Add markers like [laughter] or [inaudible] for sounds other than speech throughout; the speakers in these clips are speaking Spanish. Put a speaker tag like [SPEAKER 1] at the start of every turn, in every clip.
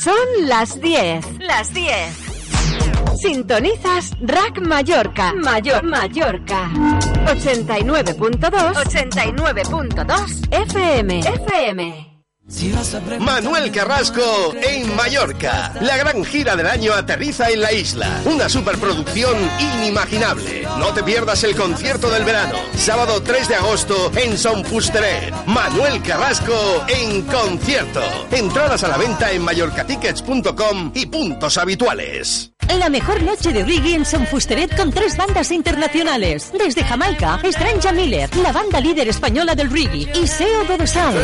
[SPEAKER 1] Son las 10. Las 10. Sintonizas Rack Mallorca. Mayor Mallorca. 89.2. 89.2 FM. FM.
[SPEAKER 2] Manuel Carrasco en Mallorca. La gran gira del año aterriza en la isla. Una superproducción inimaginable. No te pierdas el concierto del verano. Sábado 3 de agosto en Son Fusteret. Manuel Carrasco en concierto. Entradas a la venta en mallorcatickets.com y puntos habituales.
[SPEAKER 3] La mejor noche de reggae en Son Fusteret con tres bandas internacionales. Desde Jamaica, Strange Miller, la banda líder española del reggae, y Seo Godosal.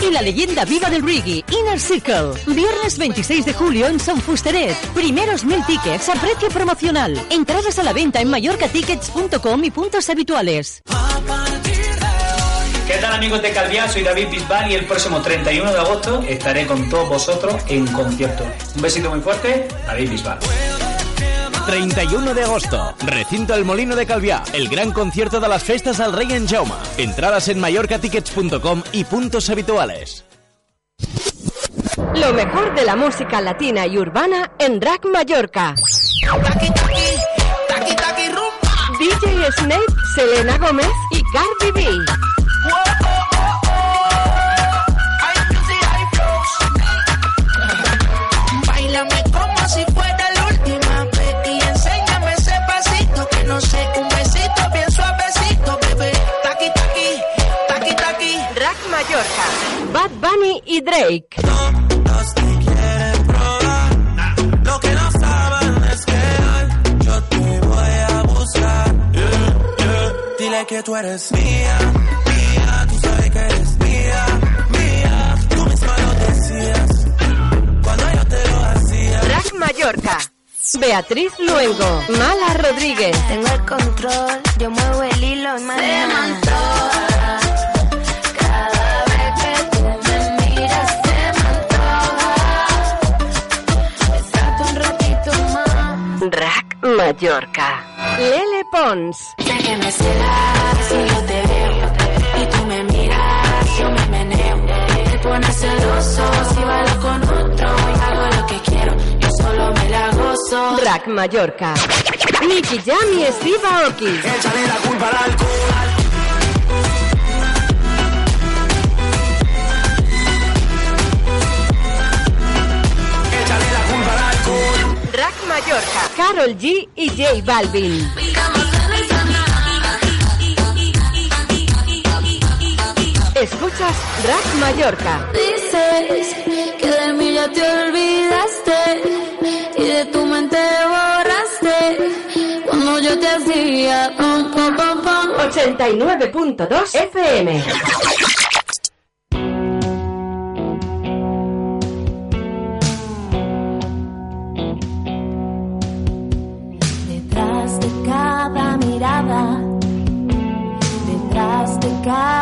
[SPEAKER 3] Y la leyenda viva del reggae, Inner Circle. Viernes 26 de julio en Son Fusteret. Primeros mil tickets a precio promocional. Entradas a la venta en mallorcatickets.com y puntos habituales.
[SPEAKER 4] ¿Qué tal amigos de Calviá? Soy David Bisbal y el próximo 31 de agosto estaré con todos vosotros en concierto. Un besito muy fuerte, David Bisbal.
[SPEAKER 5] 31 de agosto, recinto El Molino de Calviá, el gran concierto de las festas al Rey en Jauma. Entradas en mallorcatickets.com y puntos habituales.
[SPEAKER 1] Lo mejor de la música latina y urbana en Rack Mallorca. DJ Snake, Selena Gómez y Cardi B.
[SPEAKER 6] Bailame como si fuera la última vez y enséñame ese pasito que no sé, un besito bien suavecito, bebé. Taqui taqui, taqui taqui.
[SPEAKER 1] Rack Mallorca. Bad Bunny y Drake.
[SPEAKER 6] Dile que tú eres mía, mía. Tú sabes que eres mía, mía. Tú misma lo decías cuando yo te lo hacía.
[SPEAKER 1] Rack Mallorca. Beatriz Luengo. Mala Rodríguez.
[SPEAKER 7] Tengo el control, yo muevo el hilo y mañana. Cada vez que tú me miras se me antoja. Besarte un ratito más.
[SPEAKER 1] Rack Mallorca. Lele Pons.
[SPEAKER 7] Sé que me celas si yo te veo y tú me miras, yo me meneo. Te pones celoso si bailo con otro y hago lo que quiero. Yo solo me la gozo.
[SPEAKER 1] Rack Mallorca. Nicky Jam y Steve Aoki.
[SPEAKER 6] Échale la culpa al alcohol.
[SPEAKER 1] Mallorca. Carol G y J Balvin. Escuchas Rack Mallorca.
[SPEAKER 7] Dices que de mí ya te olvidaste y de tu mente borraste cuando yo te hacía pom pom pom pom.
[SPEAKER 1] 89.2 FM.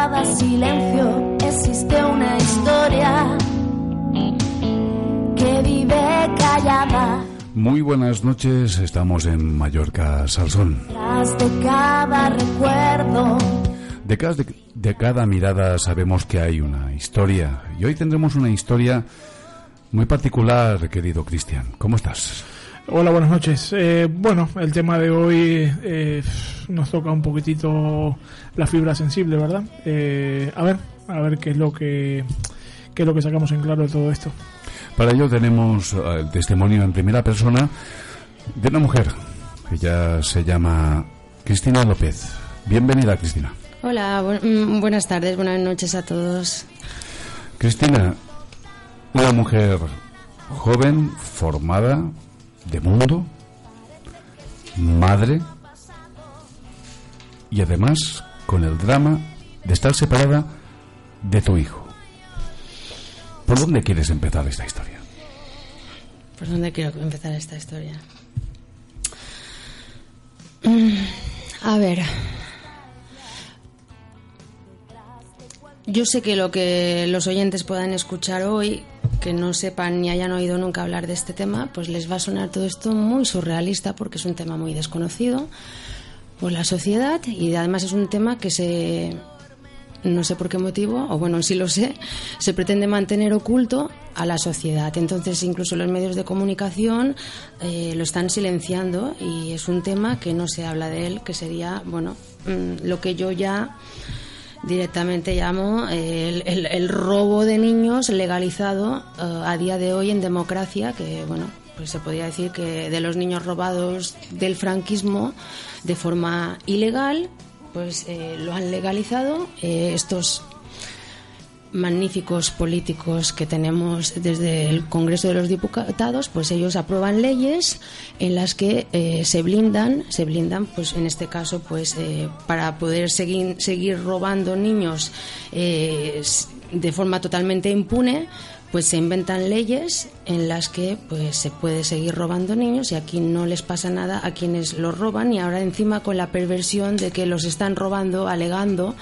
[SPEAKER 7] Cada silencio existe una historia que vive callada.
[SPEAKER 8] Muy buenas noches, estamos en Mallorca Salsón.
[SPEAKER 7] Detrás de cada recuerdo,
[SPEAKER 8] De cada, de, de cada mirada sabemos que hay una historia y hoy tendremos una historia muy particular, querido Cristian. ¿Cómo estás?
[SPEAKER 9] Hola, buenas noches. Eh, bueno, el tema de hoy eh, nos toca un poquitito la fibra sensible, ¿verdad? Eh, a ver, a ver qué es lo que qué es lo que sacamos en claro de todo esto.
[SPEAKER 8] Para ello tenemos eh, el testimonio en primera persona de una mujer. Ella se llama Cristina López. Bienvenida, Cristina.
[SPEAKER 10] Hola, bu- mm, buenas tardes, buenas noches a todos.
[SPEAKER 8] Cristina, una mujer joven, formada, de mundo, madre y además con el drama de estar separada de tu hijo. ¿Por dónde quieres empezar esta historia?
[SPEAKER 10] ¿Por dónde quiero empezar esta historia? Mm, A ver. Yo sé que lo que los oyentes puedan escuchar hoy, que no sepan ni hayan oído nunca hablar de este tema, pues les va a sonar todo esto muy surrealista porque es un tema muy desconocido por la sociedad y además es un tema que se no sé por qué motivo, o bueno, sí lo sé, se pretende mantener oculto a la sociedad. Entonces, incluso los medios de comunicación eh, lo están silenciando y es un tema que no se habla de él, que sería, bueno, mm, lo que yo ya directamente llamo eh, el, el- el robo de niños legalizado eh, a día de hoy en democracia, que bueno, pues se podría decir que de los niños robados del franquismo de forma ilegal, pues eh, lo han legalizado estos magníficos políticos que tenemos desde el Congreso de los Diputados, pues ellos aprueban leyes en las que eh, se blindan, se blindan, pues en este caso, pues eh, para poder seguir seguir robando niños eh, de forma totalmente impune, pues se inventan leyes en las que pues se puede seguir robando niños y aquí no les pasa nada a quienes los roban y ahora encima con la perversión de que los están robando alegando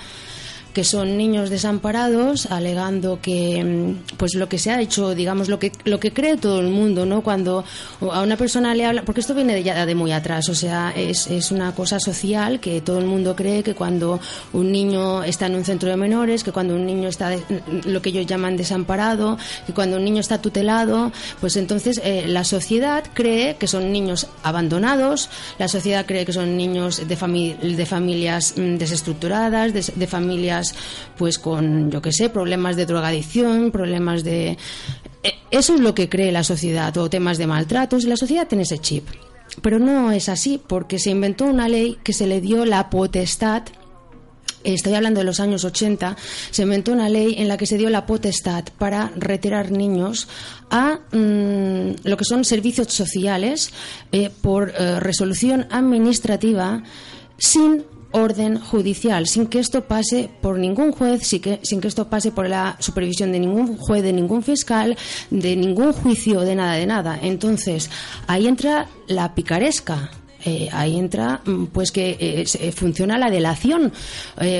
[SPEAKER 10] que son niños desamparados, alegando que mm, pues lo que se ha hecho, digamos lo que lo que cree todo el mundo, ¿no? Cuando a una persona le habla, porque esto viene de ya de muy atrás, o sea, es, es una cosa social que todo el mundo cree que cuando un niño está en un centro de menores, que cuando un niño está de- lo que ellos llaman desamparado, que cuando un niño está tutelado, pues entonces eh, la sociedad cree que son niños abandonados, la sociedad cree que son niños de, de familias mm, desestructuradas, de, de familias pues con, yo qué sé, problemas de drogadicción, problemas de... eh, Eso es lo que cree la sociedad, o temas de maltratos, la sociedad tiene ese chip. Pero no es así, porque se inventó una ley que se le dio la potestad Estoy hablando de los años 80. Se inventó una ley en la que se dio la potestad para retirar niños a mm, lo que son servicios sociales eh, por eh, resolución administrativa sin orden judicial, sin que esto pase por ningún juez, sin que, sin que esto pase por la supervisión de ningún juez, de ningún fiscal, de ningún juicio, de nada, de nada. Entonces, ahí entra la picaresca. Eh, ahí entra mm, pues que eh, eh, funciona la delación.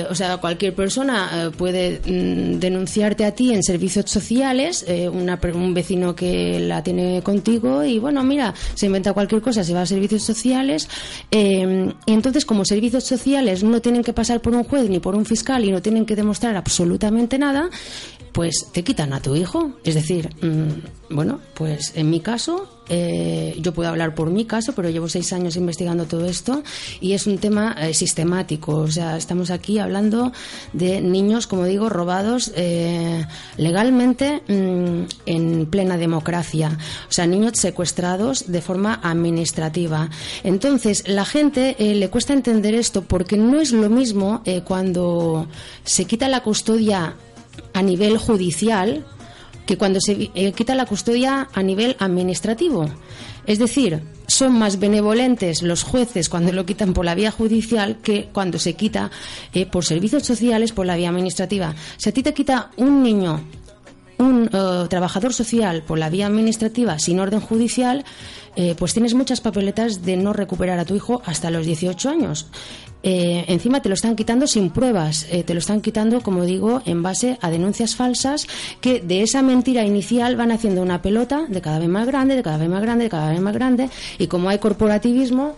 [SPEAKER 10] O sea cualquier persona puede mm, denunciarte a ti en servicios sociales una un vecino que la tiene contigo y bueno mira se inventa cualquier cosa se va a servicios sociales y entonces como servicios sociales no tienen que pasar por un juez ni por un fiscal y no tienen que demostrar absolutamente nada pues te quitan a tu hijo. Es decir, mm, bueno, pues en mi caso, eh, yo puedo hablar por mi caso, pero llevo seis años investigando todo esto y es un tema eh, sistemático. O sea, estamos aquí hablando de niños, como digo, robados eh, legalmente mm, en plena democracia. O sea, niños secuestrados de forma administrativa. Entonces, la gente eh, le cuesta entender esto porque no es lo mismo eh, cuando se quita la custodia a nivel judicial que cuando se eh, quita la custodia a nivel administrativo. Es decir, son más benevolentes los jueces cuando lo quitan por la vía judicial que cuando se quita eh, por servicios sociales por la vía administrativa. Si a ti te quita un niño un eh, trabajador social por la vía administrativa sin orden judicial, pues tienes muchas papeletas de no recuperar a tu hijo hasta los 18 años. Eh, encima te lo están quitando sin pruebas, eh, te lo están quitando, como digo, en base a denuncias falsas que de esa mentira inicial van haciendo una pelota de cada vez más grande, de cada vez más grande, de cada vez más grande, y como hay corporativismo,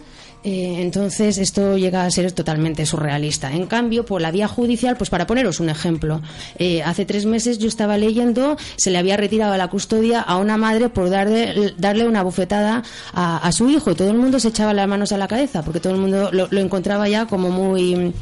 [SPEAKER 10] eh, entonces esto llega a ser totalmente surrealista. En cambio, por la vía judicial, pues para poneros un ejemplo, eh, hace tres meses yo estaba leyendo, se le había retirado la custodia a una madre por darle, darle una bufetada a, a su hijo y todo el mundo se echaba las manos a la cabeza porque todo el mundo lo, lo encontraba ya como muy,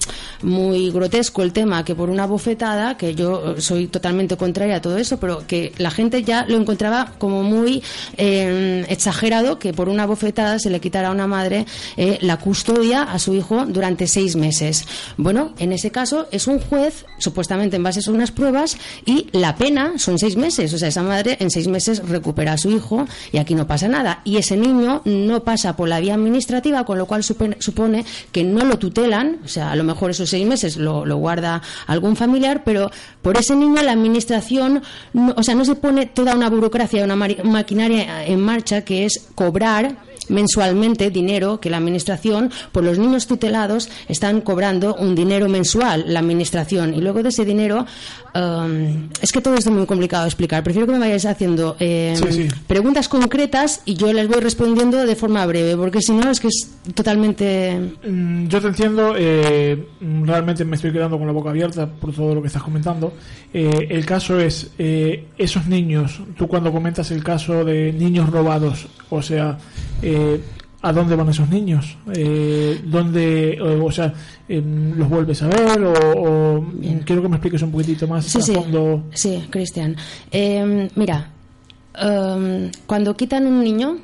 [SPEAKER 10] muy grotesco el tema, que por una bofetada, que yo soy totalmente contraria a todo eso, pero que la gente ya lo encontraba como muy eh, exagerado que por una bofetada se le quitara a una madre eh, la custodia a su hijo durante seis meses. Bueno, en ese caso es un juez, supuestamente en base a unas pruebas, y la pena son seis meses. O sea, esa madre en seis meses recupera a su hijo y aquí no pasa nada. Y ese niño no pasa por la vía administrativa, con lo cual supone, que no lo tutelan, o sea, a lo mejor esos seis meses lo, lo guarda algún familiar, pero por ese niño la administración, no- o sea, no se pone toda una burocracia, una maquinaria en marcha que es cobrar mensualmente dinero que la administración por los niños tutelados están cobrando un dinero mensual la administración y luego de ese dinero um, es que todo esto es muy complicado de explicar prefiero que me vayáis haciendo eh,
[SPEAKER 9] Sí, sí.
[SPEAKER 10] preguntas concretas y yo les voy respondiendo de forma breve porque si no es que es totalmente
[SPEAKER 9] Mm, Yo te entiendo, eh, realmente me estoy quedando con la boca abierta por todo lo que estás comentando. Eh, el caso es, eh, esos niños, tú cuando comentas el caso de niños robados, o sea, eh, ¿a dónde van esos niños? Eh, ¿Dónde, o, o sea, em, los vuelves a ver? O, o, quiero que me expliques un poquitito más
[SPEAKER 10] Sí,
[SPEAKER 9] a
[SPEAKER 10] sí.
[SPEAKER 9] fondo.
[SPEAKER 10] Sí, Cristian. Eh, mira, em, cuando quitan un niño,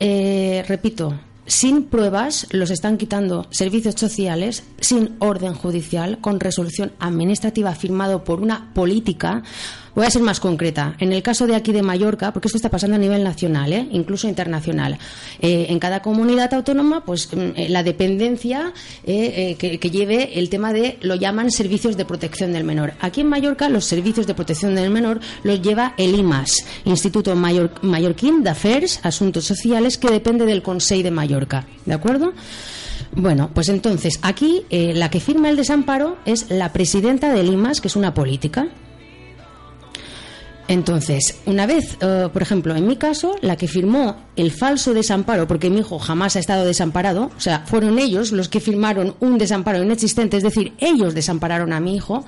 [SPEAKER 10] eh, repito, sin pruebas los están quitando servicios sociales, sin orden judicial, con resolución administrativa firmado por una política. Voy a ser más concreta. En el caso de aquí de Mallorca, porque esto está pasando a nivel nacional, ¿eh? incluso internacional, eh, en cada comunidad autónoma, pues mm, eh, la dependencia eh, eh, que, lleve el tema de, lo llaman servicios de protección del menor. Aquí en Mallorca, los servicios de protección del menor los lleva el IMAS, Instituto Mallor- Mallorquín de Affairs, Asuntos Sociales, que depende del Consejo de Mallorca. ¿De acuerdo? Bueno, pues entonces, aquí la que firma el desamparo es la presidenta del IMAS, que es una política. Entonces, una vez, eh, por ejemplo, en mi caso, la que firmó el falso desamparo, porque mi hijo jamás ha estado desamparado, o sea, fueron ellos los que firmaron un desamparo inexistente, es decir, ellos desampararon a mi hijo,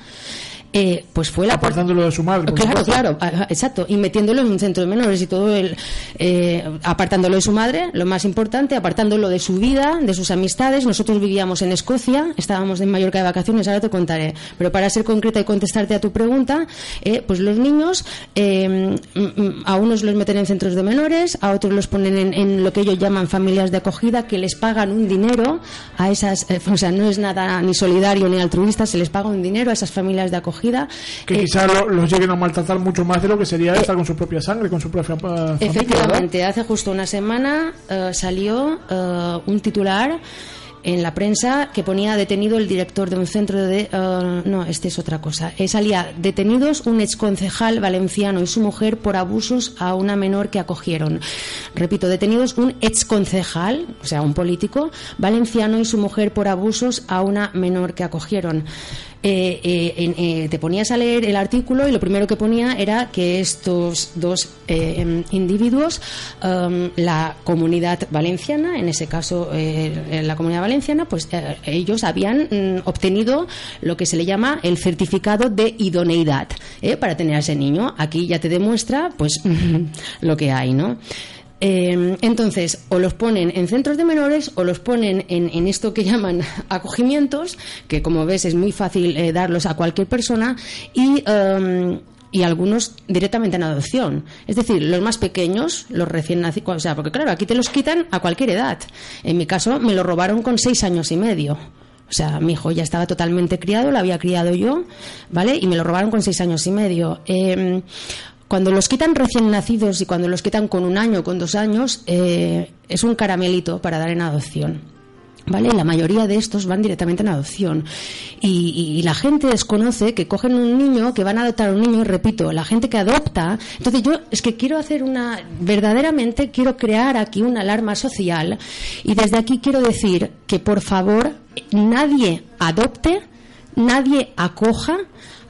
[SPEAKER 10] eh, pues fue la
[SPEAKER 9] Apartándolo de su madre. por
[SPEAKER 10] Claro,
[SPEAKER 9] supuesto.
[SPEAKER 10] claro, a- exacto. Y metiéndolo en un centro de menores y todo el. eh, apartándolo de su madre, lo más importante, apartándolo de su vida, de sus amistades. Nosotros vivíamos en Escocia, estábamos en Mallorca de vacaciones, ahora te contaré. Pero para ser concreta y contestarte a tu pregunta, eh, pues los niños, eh, mm, mm, a unos los meten en centros de menores, a otros los ponen en, en lo que ellos llaman familias de acogida, que les pagan un dinero a esas. eh, o sea, no es nada ni solidario ni altruista, se les paga un dinero a esas familias de acogida.
[SPEAKER 9] Que
[SPEAKER 10] Eh,
[SPEAKER 9] quizás lo- los lleguen a maltratar mucho más de lo que sería estar con su propia sangre, con su propia eh, familia. ¿verdad?
[SPEAKER 10] Efectivamente, hace justo una semana eh, salió eh, un titular en la prensa que ponía detenido el director de un centro de... eh, no, este es otra cosa. Eh, salía detenidos un exconcejal valenciano y su mujer por abusos a una menor que acogieron. Repito, detenidos un exconcejal, o sea, un político valenciano y su mujer por abusos a una menor que acogieron. Eh, eh, eh, te ponías a leer el artículo y lo primero que ponía era que estos dos eh, em, individuos, em, la comunidad valenciana, en ese caso eh, la comunidad valenciana, pues eh, ellos habían mm, obtenido lo que se le llama el certificado de idoneidad para tener a ese niño. Aquí ya te demuestra pues [laughs] lo que hay, ¿no? Eh, entonces, o los ponen en centros de menores o los ponen en, en esto que [laughs] llaman acogimientos, que como ves es muy fácil eh, darlos a cualquier persona, y, em, y algunos directamente en adopción. Es decir, los más pequeños, los recién nacidos, o sea, porque claro, aquí te los quitan a cualquier edad. En mi caso, me lo robaron con seis años y medio. O sea, mi hijo ya estaba totalmente criado, lo había criado yo, ¿vale? Y me lo robaron con seis años y medio. Em, cuando los quitan recién nacidos y cuando los quitan con un año, con dos años, eh, es un caramelito para dar en adopción. ¿Vale? La mayoría de estos van directamente en adopción. Y, y- y la gente desconoce que cogen un niño, que van a adoptar a un niño, y repito, la gente que adopta. Entonces yo es que quiero hacer una. Verdaderamente quiero crear aquí una alarma social. Y desde aquí quiero decir que por favor nadie adopte, nadie acoja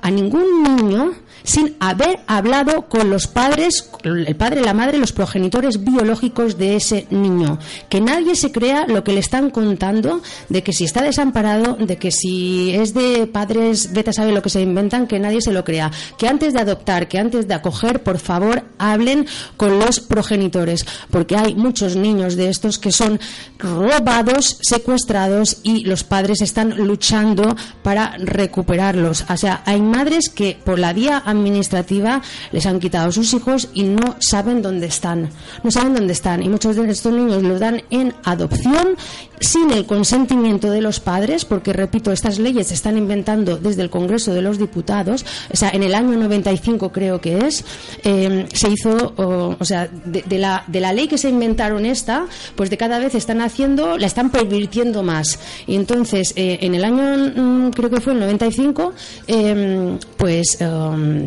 [SPEAKER 10] a ningún niño sin haber hablado con los padres, el padre, la madre, los progenitores biológicos de ese niño. Que nadie se crea lo que le están contando de que si está desamparado, de que si es de padres, vete a saber lo que se inventan, que nadie se lo crea. Que antes de adoptar, que antes de acoger, por favor, hablen con los progenitores, porque hay muchos niños de estos que son robados, secuestrados y los padres están luchando para recuperarlos. O sea, hay madres que por la vía administrativa les han quitado a sus hijos y no saben dónde están. No saben dónde están. Y muchos de estos niños los dan en adopción sin el consentimiento de los padres, porque repito, estas leyes se están inventando desde el Congreso de los Diputados. O sea, en el año 95 creo que es, eh, se hizo, o, sea, de, la, de la ley que se inventaron esta, pues de cada vez están haciendo, la están pervirtiendo más. Y entonces, eh, en el año, mm, creo que fue el 95, eh, pues... um,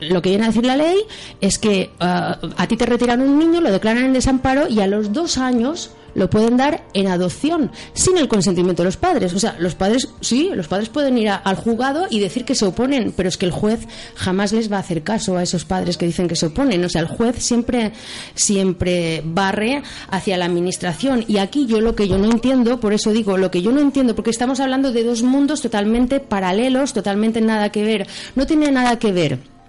[SPEAKER 10] lo que viene a decir la ley es que ah, a ti te retiran un niño, lo declaran en desamparo y a los dos años lo pueden dar en adopción sin el consentimiento de los padres. O sea, los padres, sí, los padres pueden ir al juzgado y decir que se oponen, pero es que el juez jamás les va a hacer caso a esos padres que dicen que se oponen. O sea, el juez siempre, siempre barre hacia la administración. Y aquí yo lo que yo no entiendo, por eso digo, lo que yo no entiendo, porque estamos hablando de dos mundos totalmente paralelos, totalmente nada que ver. No tiene nada que ver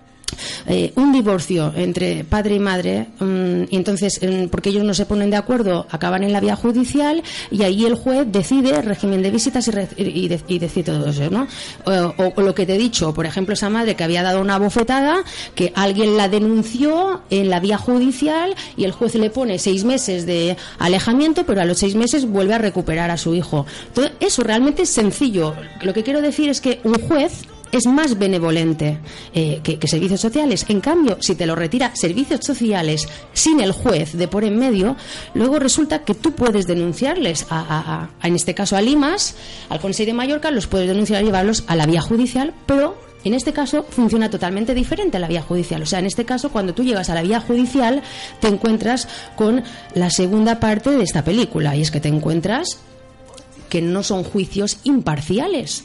[SPEAKER 10] eh, un divorcio entre padre y madre mm, y entonces mm, porque ellos no se ponen de acuerdo acaban en la vía judicial y ahí el juez decide régimen de visitas y, re- y de- y decide todo eso ¿no? o- o lo que te he dicho por ejemplo esa madre que había dado una bofetada que alguien la denunció en la vía judicial y el juez le pone seis meses de alejamiento pero a los seis meses vuelve a recuperar a su hijo Entonces, eso realmente es sencillo lo que quiero decir es que un juez es más benevolente eh, que, que servicios sociales. En cambio, si te lo retira servicios sociales sin el juez de por en medio, luego resulta que tú puedes denunciarles, a, a- a- en este caso a Limas, al Consejo de Mallorca, los puedes denunciar y llevarlos a la vía judicial, pero en este caso funciona totalmente diferente la vía judicial. O sea, en este caso, cuando tú llegas a la vía judicial, te encuentras con la segunda parte de esta película, y es que te encuentras que no son juicios imparciales.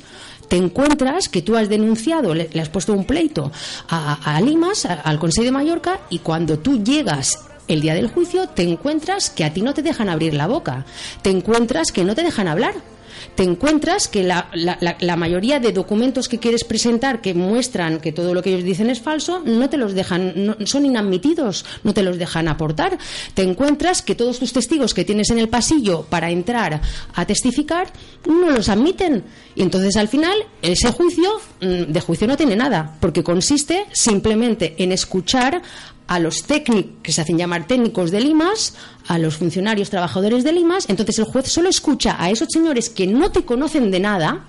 [SPEAKER 10] Te encuentras que tú has denunciado, le, has puesto un pleito a, Limas, al Consejo de Mallorca, y cuando tú llegas el día del juicio, te encuentras que a ti no te dejan abrir la boca, te encuentras que no te dejan hablar. Te encuentras que la, la- mayoría de documentos que quieres presentar que muestran que todo lo que ellos dicen es falso, no te los dejan, son inadmitidos, no te los dejan aportar. Te encuentras que todos tus testigos que tienes en el pasillo para entrar a testificar no los admiten. Y entonces al final ese juicio mm, de juicio no tiene nada, porque consiste simplemente en escuchar a los técnicos que se hacen llamar técnicos de Limas, a los funcionarios trabajadores de Limas, entonces el juez solo escucha a esos señores que no te conocen de nada,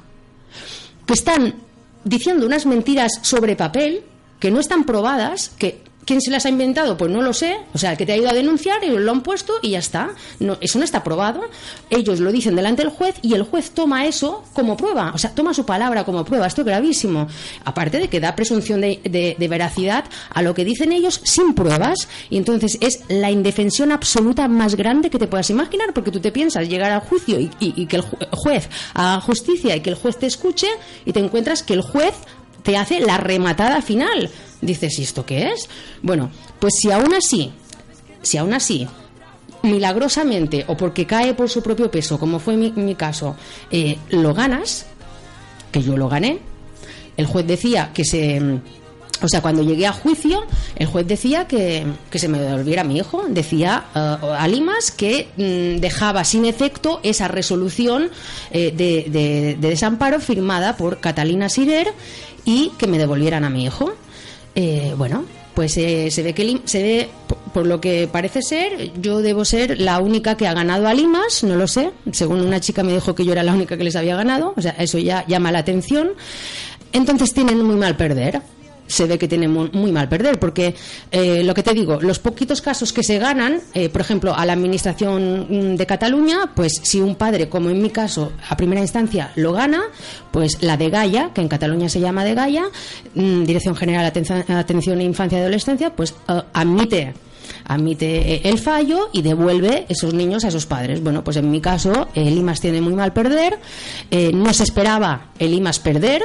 [SPEAKER 10] que están diciendo unas mentiras sobre papel, que no están probadas, que ¿quién se las ha inventado? Pues no lo sé. O sea, el que te ha ido a denunciar, ellos lo han puesto y ya está. No, eso no está probado. Ellos lo dicen delante del juez y el juez toma eso como prueba. O sea, toma su palabra como prueba. Esto es gravísimo. Aparte de que da presunción de, veracidad a lo que dicen ellos sin pruebas. Y entonces es la indefensión absoluta más grande que te puedas imaginar, porque tú te piensas llegar al juicio y, y- y que el ju- juez haga justicia y que el juez te escuche y te encuentras que el juez te hace la rematada final. Dices, ¿y esto qué es? Bueno, pues si aún así, si aún así, milagrosamente o porque cae por su propio peso, como fue mi, mi caso, eh, lo ganas, que yo lo gané, el juez decía que se... O sea, cuando llegué a juicio, el juez decía que, que se me devolviera mi hijo. Decía eh, a Limas que mm, dejaba sin efecto esa resolución eh, de, de- de desamparo firmada por Catalina Sirer y que me devolvieran a mi hijo. Eh, bueno, pues eh, se ve que se ve por lo que parece ser, yo debo ser la única que ha ganado a Limas, no lo sé. Según una chica me dijo que yo era la única que les había ganado, o sea, eso ya llama la atención. Entonces tienen muy mal perder. Se ve que tienen muy, mal perder, porque eh, lo que te digo, los poquitos casos que se ganan, eh, por ejemplo, a la Administración mm, de Cataluña, pues si un padre, como en mi caso, a primera instancia lo gana, pues la de Gaia, que en Cataluña se llama de Gaia, mm, Dirección General de Atención, a Infancia y Adolescencia, pues eh, admite admite eh, el fallo y devuelve esos niños a sus padres. Bueno, pues en mi caso, el IMAS tiene muy mal perder. eh, no se esperaba el IMAS perder,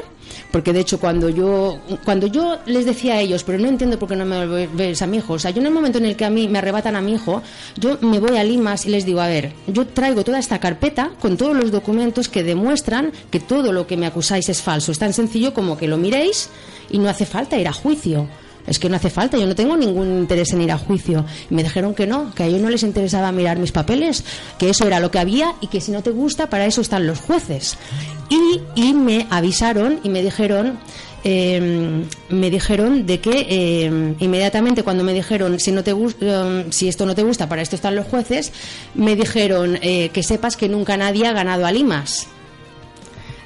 [SPEAKER 10] porque de hecho cuando yo cuando yo les decía a ellos, pero no entiendo por qué no me devuelves a mi hijo, o sea, yo en el momento en el que a mí me arrebatan a mi hijo, yo me voy a Limas y les digo, a ver, yo traigo toda esta carpeta con todos los documentos que demuestran que todo lo que me acusáis es falso. Es tan sencillo como que lo miréis y no hace falta ir a juicio. Es que no hace falta, yo no tengo ningún interés en ir a juicio. Y me dijeron que no, que a ellos no les interesaba mirar mis papeles, que eso era lo que había y que si no te gusta, para eso están los jueces. Y, me avisaron y me dijeron eh, me dijeron de que eh, inmediatamente cuando me dijeron si no te eh, si esto no te gusta, para esto están los jueces, me dijeron eh, que sepas que nunca nadie ha ganado a Limas.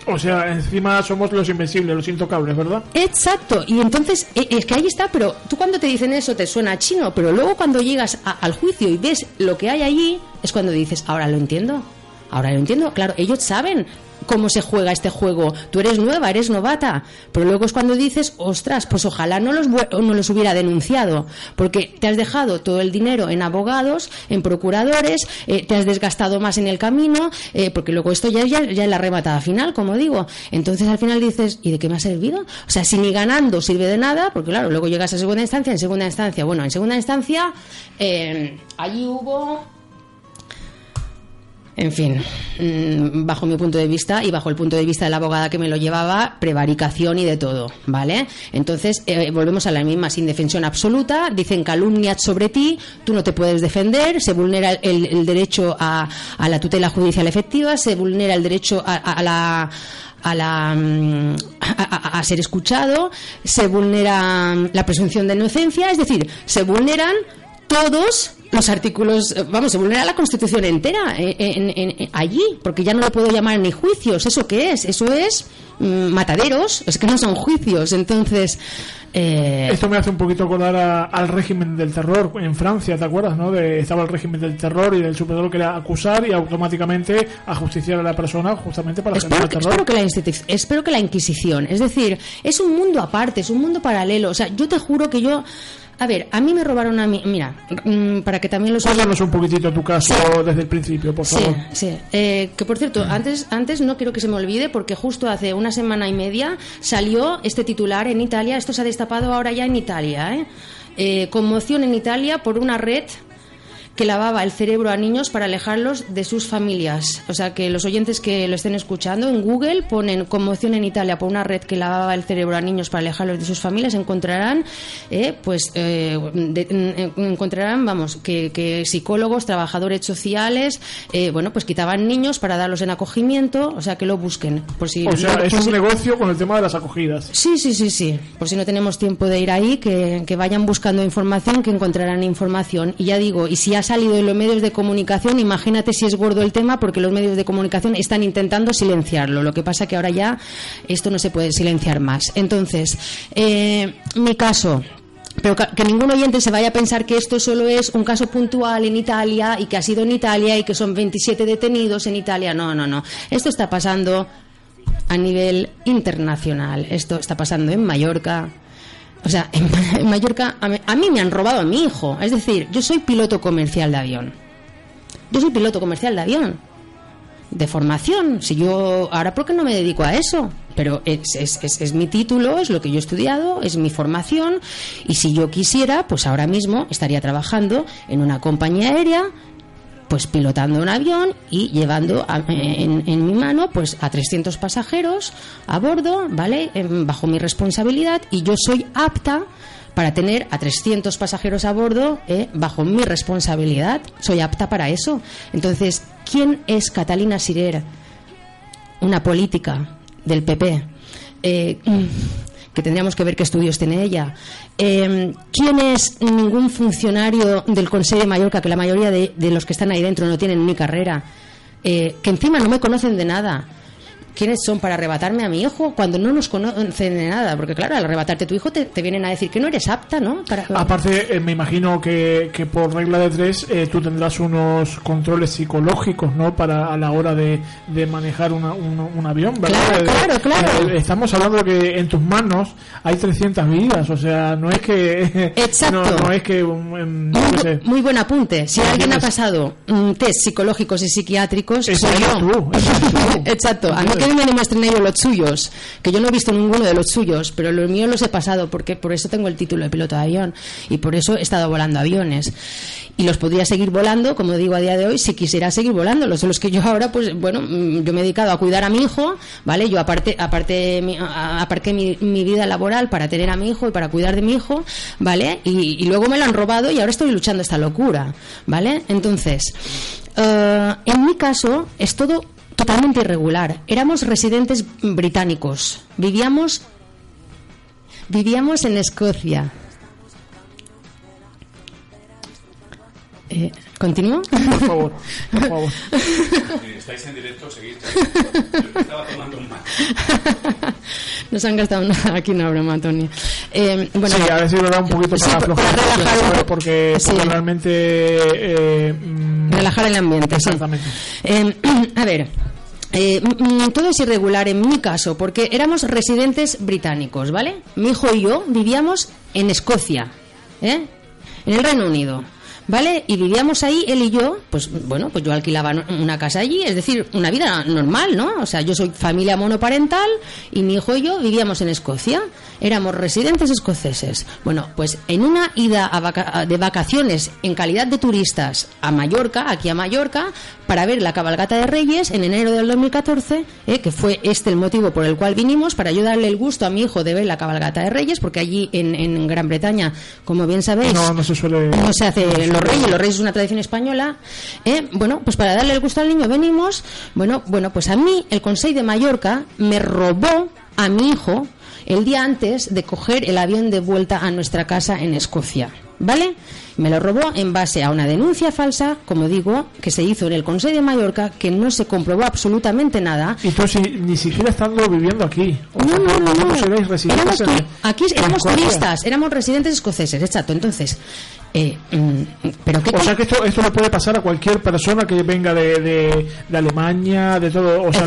[SPEAKER 9] O sea, encima somos los invencibles, los intocables, ¿verdad?
[SPEAKER 10] Exacto, y entonces eh, es que ahí está, pero tú cuando te dicen eso te suena chino, pero luego cuando llegas al juicio y ves lo que hay allí, es cuando dices, ahora lo entiendo, ahora lo entiendo, claro, ellos saben cómo se juega este juego, tú eres nueva, eres novata, pero luego es cuando dices, ostras, pues ojalá no los, no los hubiera denunciado, porque te has dejado todo el dinero en abogados, en procuradores, eh, te has desgastado más en el camino, eh, porque luego esto ya, ya, ya la rematada final, como digo. Entonces al final dices, ¿y de qué me ha servido? O sea, si ni ganando sirve de nada, porque claro, luego llegas a segunda instancia, en segunda instancia, bueno, en segunda instancia, eh, allí hubo en fin, mm, bajo mi punto de vista y bajo el punto de vista de la abogada que me lo llevaba, prevaricación y de todo, ¿vale? Entonces, eh, volvemos a la misma, sin defensión absoluta, dicen calumnias sobre ti, tú no te puedes defender, se vulnera el, derecho a, la tutela judicial efectiva, se vulnera el derecho a, a- la a, la, mm, a, ser escuchado, se vulnera la presunción de inocencia, es decir, se vulneran todos los artículos, eh, vamos, se vulnera la Constitución entera eh, en- en- en- allí, porque ya no lo puedo llamar ni juicios. ¿Eso qué es? Eso es mm, mataderos, es que no son juicios. Entonces, eh,
[SPEAKER 9] Esto me hace un poquito acordar a- al régimen del terror en Francia, ¿te acuerdas? no? De, estaba el régimen del terror y del superior que era acusar y automáticamente ajusticiar a la persona justamente para generar
[SPEAKER 10] Espero que,
[SPEAKER 9] terror.
[SPEAKER 10] espero que la espero que la Inquisición, es decir, es un mundo aparte, es un mundo paralelo. O sea, yo te juro que yo, a ver, a mí me robaron a mí, mira, mm, para que también los
[SPEAKER 9] Cuéntanos un poquitito tu caso desde el principio, por
[SPEAKER 10] Sí,
[SPEAKER 9] favor.
[SPEAKER 10] sí. Eh, que por cierto, antes, antes no quiero que se me olvide porque justo hace una semana y media salió este titular en Italia. Esto se ha destapado ahora ya en Italia. ¿eh? Eh, conmoción en Italia por una red que lavaba el cerebro a niños para alejarlos de sus familias. O sea, que los oyentes que lo estén escuchando en Google ponen conmoción en Italia por una red que lavaba el cerebro a niños para alejarlos de sus familias, encontrarán, eh, pues, eh, de- encontrarán, vamos, que, que psicólogos, trabajadores sociales, eh, bueno, pues quitaban niños para darlos en acogimiento, o sea, que lo busquen. Por si,
[SPEAKER 9] O sea, es un
[SPEAKER 10] si-
[SPEAKER 9] negocio con el tema de las acogidas.
[SPEAKER 10] Sí, sí, sí, sí. Por si no tenemos tiempo de ir ahí, que, que vayan buscando información, que encontrarán información. Y ya digo, y si ha salido en los medios de comunicación, imagínate si es gordo el tema, porque los medios de comunicación están intentando silenciarlo. Lo que pasa que ahora ya esto no se puede silenciar más. Entonces, eh, mi caso. Pero que ningún oyente se vaya a pensar que esto solo es un caso puntual en Italia y que ha sido en Italia y que son 27 detenidos en Italia. No, no, no. Esto está pasando a nivel internacional. Esto está pasando en Mallorca. O sea, en, Mallorca a a mí me han robado a mi hijo. Es decir, yo soy piloto comercial de avión. Yo soy piloto comercial de avión. De formación. Si yo. Ahora, ¿por qué no me dedico a eso? Pero es, es, es, es mi título, es lo que yo he estudiado, es mi formación. Y si yo quisiera, pues ahora mismo estaría trabajando en una compañía aérea pues pilotando un avión y llevando en, mi mano pues a 300 pasajeros a bordo, ¿vale? Em, bajo mi responsabilidad y yo soy apta para tener a 300 pasajeros a bordo eh, bajo mi responsabilidad. Soy apta para eso. Entonces, ¿quién es Catalina Sirer? Una política del PP. Que tendríamos que ver qué estudios tiene ella. Eh, ¿Quién es ningún funcionario del Consejo de Mallorca, que la mayoría de, los que están ahí dentro no tienen ni carrera, eh, que encima no me conocen de nada? ¿Quiénes son para arrebatarme a mi hijo cuando no nos conocen de nada? Porque claro, al arrebatarte tu hijo te, te vienen a decir que no eres apta, ¿no? Para,
[SPEAKER 9] Aparte, eh, me imagino que, que por regla de tres eh, tú tendrás unos controles psicológicos, ¿no? Para a la hora de, de manejar una- un, un avión, ¿verdad?
[SPEAKER 10] Claro,
[SPEAKER 9] Eh,
[SPEAKER 10] claro, claro.
[SPEAKER 9] eh, estamos hablando que en tus manos hay 300 vidas, o sea, no es que... [laughs]
[SPEAKER 10] Exacto.
[SPEAKER 9] No, no es que... um,
[SPEAKER 10] Muy,
[SPEAKER 9] sé.
[SPEAKER 10] muy buen apunte. Si alguien ha pasado mm, test psicológicos y psiquiátricos, soy yo.
[SPEAKER 9] tú. [laughs]
[SPEAKER 10] Exacto. A mí que me demuestren ellos los suyos, que yo no he visto ninguno de los suyos, pero los míos los he pasado porque por eso tengo el título de piloto de avión y por eso he estado volando aviones. Y los podría seguir volando, como digo a día de hoy, si quisiera seguir volando. Los los que yo ahora, pues bueno, mm, yo me he dedicado a cuidar a mi hijo, ¿vale? Yo aparte, aparte, aparqué mi, mi vida laboral para tener a mi hijo y para cuidar de mi hijo, ¿vale? Y, y luego me lo han robado y ahora estoy luchando esta locura, ¿vale? Entonces, eh, en mi caso es todo totalmente irregular. Éramos residentes británicos, vivíamos Vivíamos en Escocia. Eh, ¿Continúo?
[SPEAKER 9] Por favor, por favor. [laughs]
[SPEAKER 8] Estáis en directo, seguís. Yo estaba tomando un mate.
[SPEAKER 10] Nos han gastado una, [laughs] aquí una broma, Tony. Eh, bueno,
[SPEAKER 9] sí, a ver si lo da un poquito
[SPEAKER 10] Sí,
[SPEAKER 9] para
[SPEAKER 10] para
[SPEAKER 9] aflojar,
[SPEAKER 10] relajar poco.
[SPEAKER 9] porque,
[SPEAKER 10] Sí.
[SPEAKER 9] porque realmente eh,
[SPEAKER 10] relajar el ambiente, sí. Eh, [clears throat] a ver. eh, todo es irregular en mi caso, porque éramos residentes británicos, ¿vale? Mi hijo y yo vivíamos en Escocia, ¿eh? En el Reino Unido. ¿Vale? Y vivíamos ahí, él y yo, pues bueno, pues yo alquilaba no- una casa allí, es decir, una vida normal, ¿no? O sea, yo soy familia monoparental y mi hijo y yo vivíamos en Escocia, éramos residentes escoceses. Bueno, pues en una ida a vaca- de vacaciones en calidad de turistas a Mallorca, aquí a Mallorca, para ver la cabalgata de Reyes en enero del 2014, ¿eh? que fue este el motivo por el cual vinimos, para yo darle el gusto a mi hijo de ver la cabalgata de Reyes, porque allí en, en Gran Bretaña, como bien sabéis,
[SPEAKER 9] no, no se suele.
[SPEAKER 10] no se hace los reyes, los reyes es una tradición española. ¿eh? Bueno, pues para darle el gusto al niño venimos. Bueno, bueno, pues a mí el Consejo de Mallorca me robó a mi hijo el día antes de coger el avión de vuelta a nuestra casa en Escocia. ¿Vale? Me lo robó en base a una denuncia falsa, como digo, que se hizo en el Consejo de Mallorca, que no se comprobó absolutamente nada.
[SPEAKER 9] Y tú si- ni siquiera estando viviendo aquí. O
[SPEAKER 10] No,
[SPEAKER 9] sea,
[SPEAKER 10] no, no, no.
[SPEAKER 9] residentes
[SPEAKER 10] Éramos aquí éramos turistas, éramos residentes escoceses, exacto. Entonces, eh, mm, pero qué
[SPEAKER 9] O sea que esto, esto le puede pasar a cualquier persona que venga de, de, de Alemania, de todo. O sea,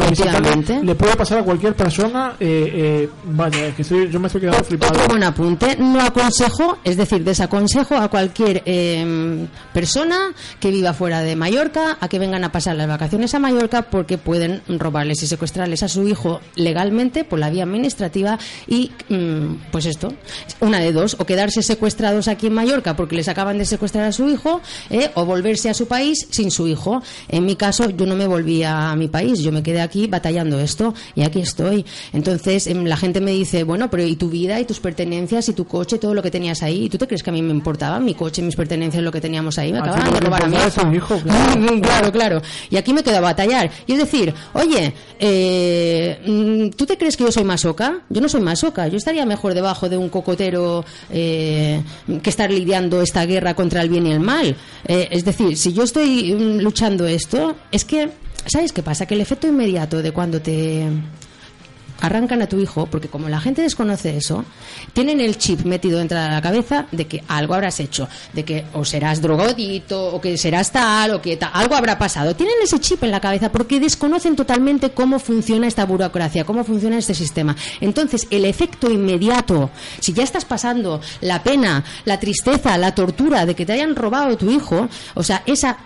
[SPEAKER 9] le puede pasar a cualquier persona. Eh, eh, vaya, es que estoy- yo me estoy quedando flipado.
[SPEAKER 10] Otro buen apunte, no aconsejo, es decir, desaconsejo a cualquier eh, persona que viva fuera de Mallorca a que vengan a pasar las vacaciones a Mallorca porque pueden robarles y secuestrarles a su hijo legalmente por la vía administrativa y mm, pues esto, una de dos, o quedarse secuestrados aquí en Mallorca porque les acaban de secuestrar a su hijo eh, o volverse a su país sin su hijo. En mi caso yo no me volví a mi país, yo me quedé aquí batallando esto y aquí estoy. Entonces em, la gente me dice, bueno, pero ¿y tu vida y tus pertenencias y tu coche, todo lo que tenías ahí? ¿Y tú te crees que a mí me importaba mi coche, mis pertenencias, lo que teníamos ahí? Me
[SPEAKER 9] A ti
[SPEAKER 10] acaban
[SPEAKER 9] lo
[SPEAKER 10] de robar a
[SPEAKER 9] importaba
[SPEAKER 10] hijo. [laughs]
[SPEAKER 9] claro,
[SPEAKER 10] claro. Y aquí me quedo a batallar. Y es decir, oye, eh, mm, ¿tú te crees que yo soy masoca? Yo no soy masoca. Yo estaría mejor debajo de un cocotero eh, que estar lidiando esta guerra contra el bien y el mal. Eh, es decir, si yo estoy mm, luchando esto, es que, ¿sabes qué pasa? Que el efecto inmediato de cuando te arrancan a tu hijo, porque como la gente desconoce eso, tienen el chip metido dentro de la cabeza de que algo habrás hecho, de que o serás drogadito, o que serás tal, o que ta- algo habrá pasado. Tienen ese chip en la cabeza porque desconocen totalmente cómo funciona esta burocracia, cómo funciona este sistema. Entonces, el efecto inmediato, si ya estás pasando la pena, la tristeza, la tortura de que te hayan robado tu hijo, o sea, esa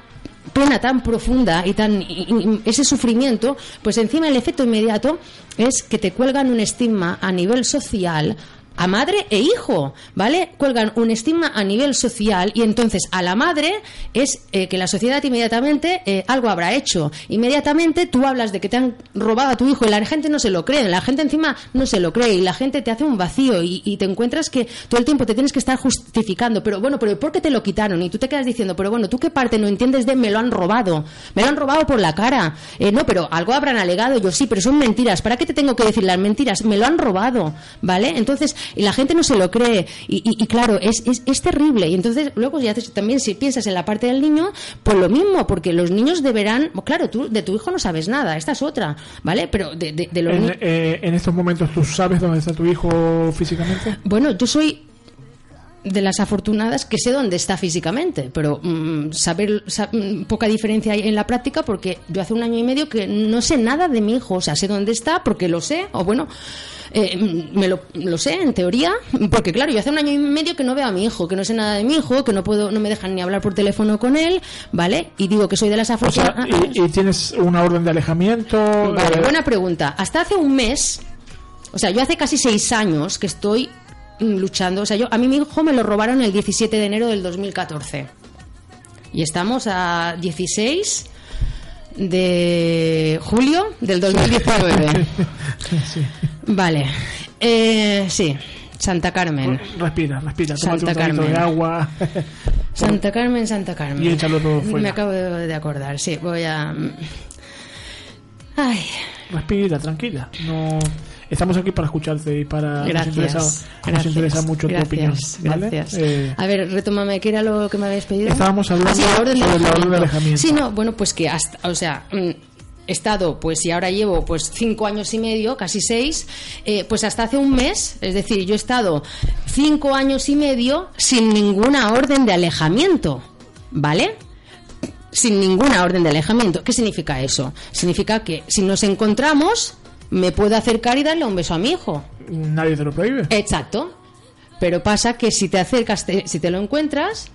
[SPEAKER 10] pena tan profunda y tan y- ese sufrimiento, pues encima el efecto inmediato es que te cuelgan un estigma a nivel social a madre e hijo, ¿vale? Cuelgan un estigma a nivel social y entonces a la madre es eh, que la sociedad inmediatamente eh, algo habrá hecho. Inmediatamente tú hablas de que te han robado a tu hijo y la gente no se lo cree, la gente encima no se lo cree y la gente te hace un vacío y, te encuentras que todo el tiempo te tienes que estar justificando, pero bueno, pero ¿por qué te lo quitaron? Y tú te quedas diciendo, pero bueno, ¿tú qué parte no entiendes de me lo han robado? Me lo han robado por la cara. Eh, no, pero algo habrán alegado, yo sí, pero son mentiras. ¿Para qué te tengo que decir las mentiras? Me lo han robado, ¿vale? Entonces, y la gente no se lo cree. Y, y- y claro, es, es, es terrible. Y entonces, luego ya también si piensas en la parte del niño, pues lo mismo, porque los niños deberán, claro, tú de tu hijo no sabes nada, esta es otra, ¿vale? Pero de, de- de los
[SPEAKER 9] En, eh, en estos momentos, ¿tú sabes dónde está tu hijo físicamente?
[SPEAKER 10] Bueno, yo soy de las afortunadas que sé dónde está físicamente, pero mm, saber sa- mm, poca diferencia hay en la práctica porque yo hace un año y medio que no sé nada de mi hijo, o sea, sé dónde está porque lo sé, o bueno, eh, mm, me lo, lo sé en teoría, porque claro, yo hace un año y medio que no veo a mi hijo, que no sé nada de mi hijo, que no puedo, no me dejan ni hablar por teléfono con él, ¿vale? Y digo que soy de las
[SPEAKER 9] O sea,
[SPEAKER 10] afortunadas.
[SPEAKER 9] y, y tienes una orden de alejamiento.
[SPEAKER 10] Vale,
[SPEAKER 9] eh,
[SPEAKER 10] buena pregunta. Hasta hace un mes, o sea, yo hace casi seis años que estoy luchando. O sea, yo a mí mi hijo me lo robaron el 17 de enero del 2014. Y estamos a 16 de julio del 2019. [laughs]
[SPEAKER 9] sí.
[SPEAKER 10] Vale. Eh, sí, Santa Carmen.
[SPEAKER 9] Respira, respira.
[SPEAKER 10] Santa
[SPEAKER 9] un traguito de
[SPEAKER 10] Carmen.
[SPEAKER 9] agua. [laughs]
[SPEAKER 10] Santa Carmen, Santa Carmen.
[SPEAKER 9] Y échalo todo fuera.
[SPEAKER 10] Me acabo de de acordar, sí. Voy a. Ay.
[SPEAKER 9] Respira, tranquila. No. Estamos aquí para escucharte y para
[SPEAKER 10] Gracias,
[SPEAKER 9] nos interesa, nos
[SPEAKER 10] gracias,
[SPEAKER 9] interesa mucho
[SPEAKER 10] gracias,
[SPEAKER 9] tu opinión. ¿vale?
[SPEAKER 10] gracias.
[SPEAKER 9] Eh,
[SPEAKER 10] A ver, retómame, ¿qué era lo que me habéis pedido?
[SPEAKER 9] Estábamos hablando
[SPEAKER 10] Ah, sí, la orden de
[SPEAKER 9] sobre la orden de
[SPEAKER 10] alejamiento.
[SPEAKER 9] alejamiento.
[SPEAKER 10] Sí, no, bueno, pues que hasta, o sea, mm, he estado, pues y ahora llevo pues cinco años y medio, casi seis, eh, pues hasta hace un mes, es decir, yo he estado cinco años y medio sin ninguna orden de alejamiento, ¿vale? Sin ninguna orden de alejamiento. ¿Qué significa eso? Significa que si nos encontramos, me puedo acercar y darle un beso a mi hijo.
[SPEAKER 9] nadie te lo prohíbe.
[SPEAKER 10] Exacto. Pero pasa que si te acercas, te- si te lo encuentras,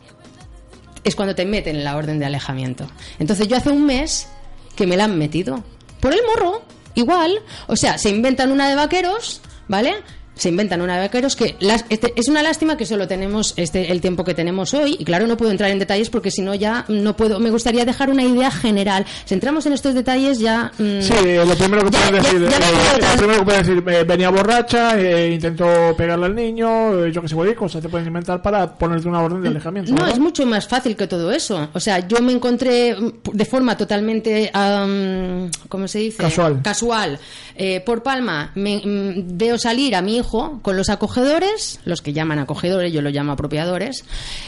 [SPEAKER 10] es cuando te meten en la orden de alejamiento. Entonces yo hace un mes que me la han metido. Por el morro, igual. O sea, se inventan una de vaqueros, ¿vale? Se inventan una de vaqueros que las- este- es una lástima que solo tenemos este el tiempo que tenemos hoy y claro no puedo entrar en detalles porque si no ya no puedo me gustaría dejar una idea general si entramos en estos detalles ya
[SPEAKER 9] Sí, lo primero que
[SPEAKER 10] ya-
[SPEAKER 9] decir,
[SPEAKER 10] ya
[SPEAKER 9] eh, lo primero que decir, eh, venía borracha, eh, intentó pegarle al niño, eh, yo que sé, cualquier cosa te pueden inventar para ponerte una orden de alejamiento.
[SPEAKER 10] No,
[SPEAKER 9] ¿verdad?
[SPEAKER 10] es mucho más fácil que todo eso. O sea, yo me encontré mm, de forma totalmente, am, ¿cómo se dice?
[SPEAKER 9] Casual.
[SPEAKER 10] Casual. Eh, por Palma, me, mm, veo salir a mi hijo con los acogedores, los que llaman acogedores, yo lo llamo apropiadores,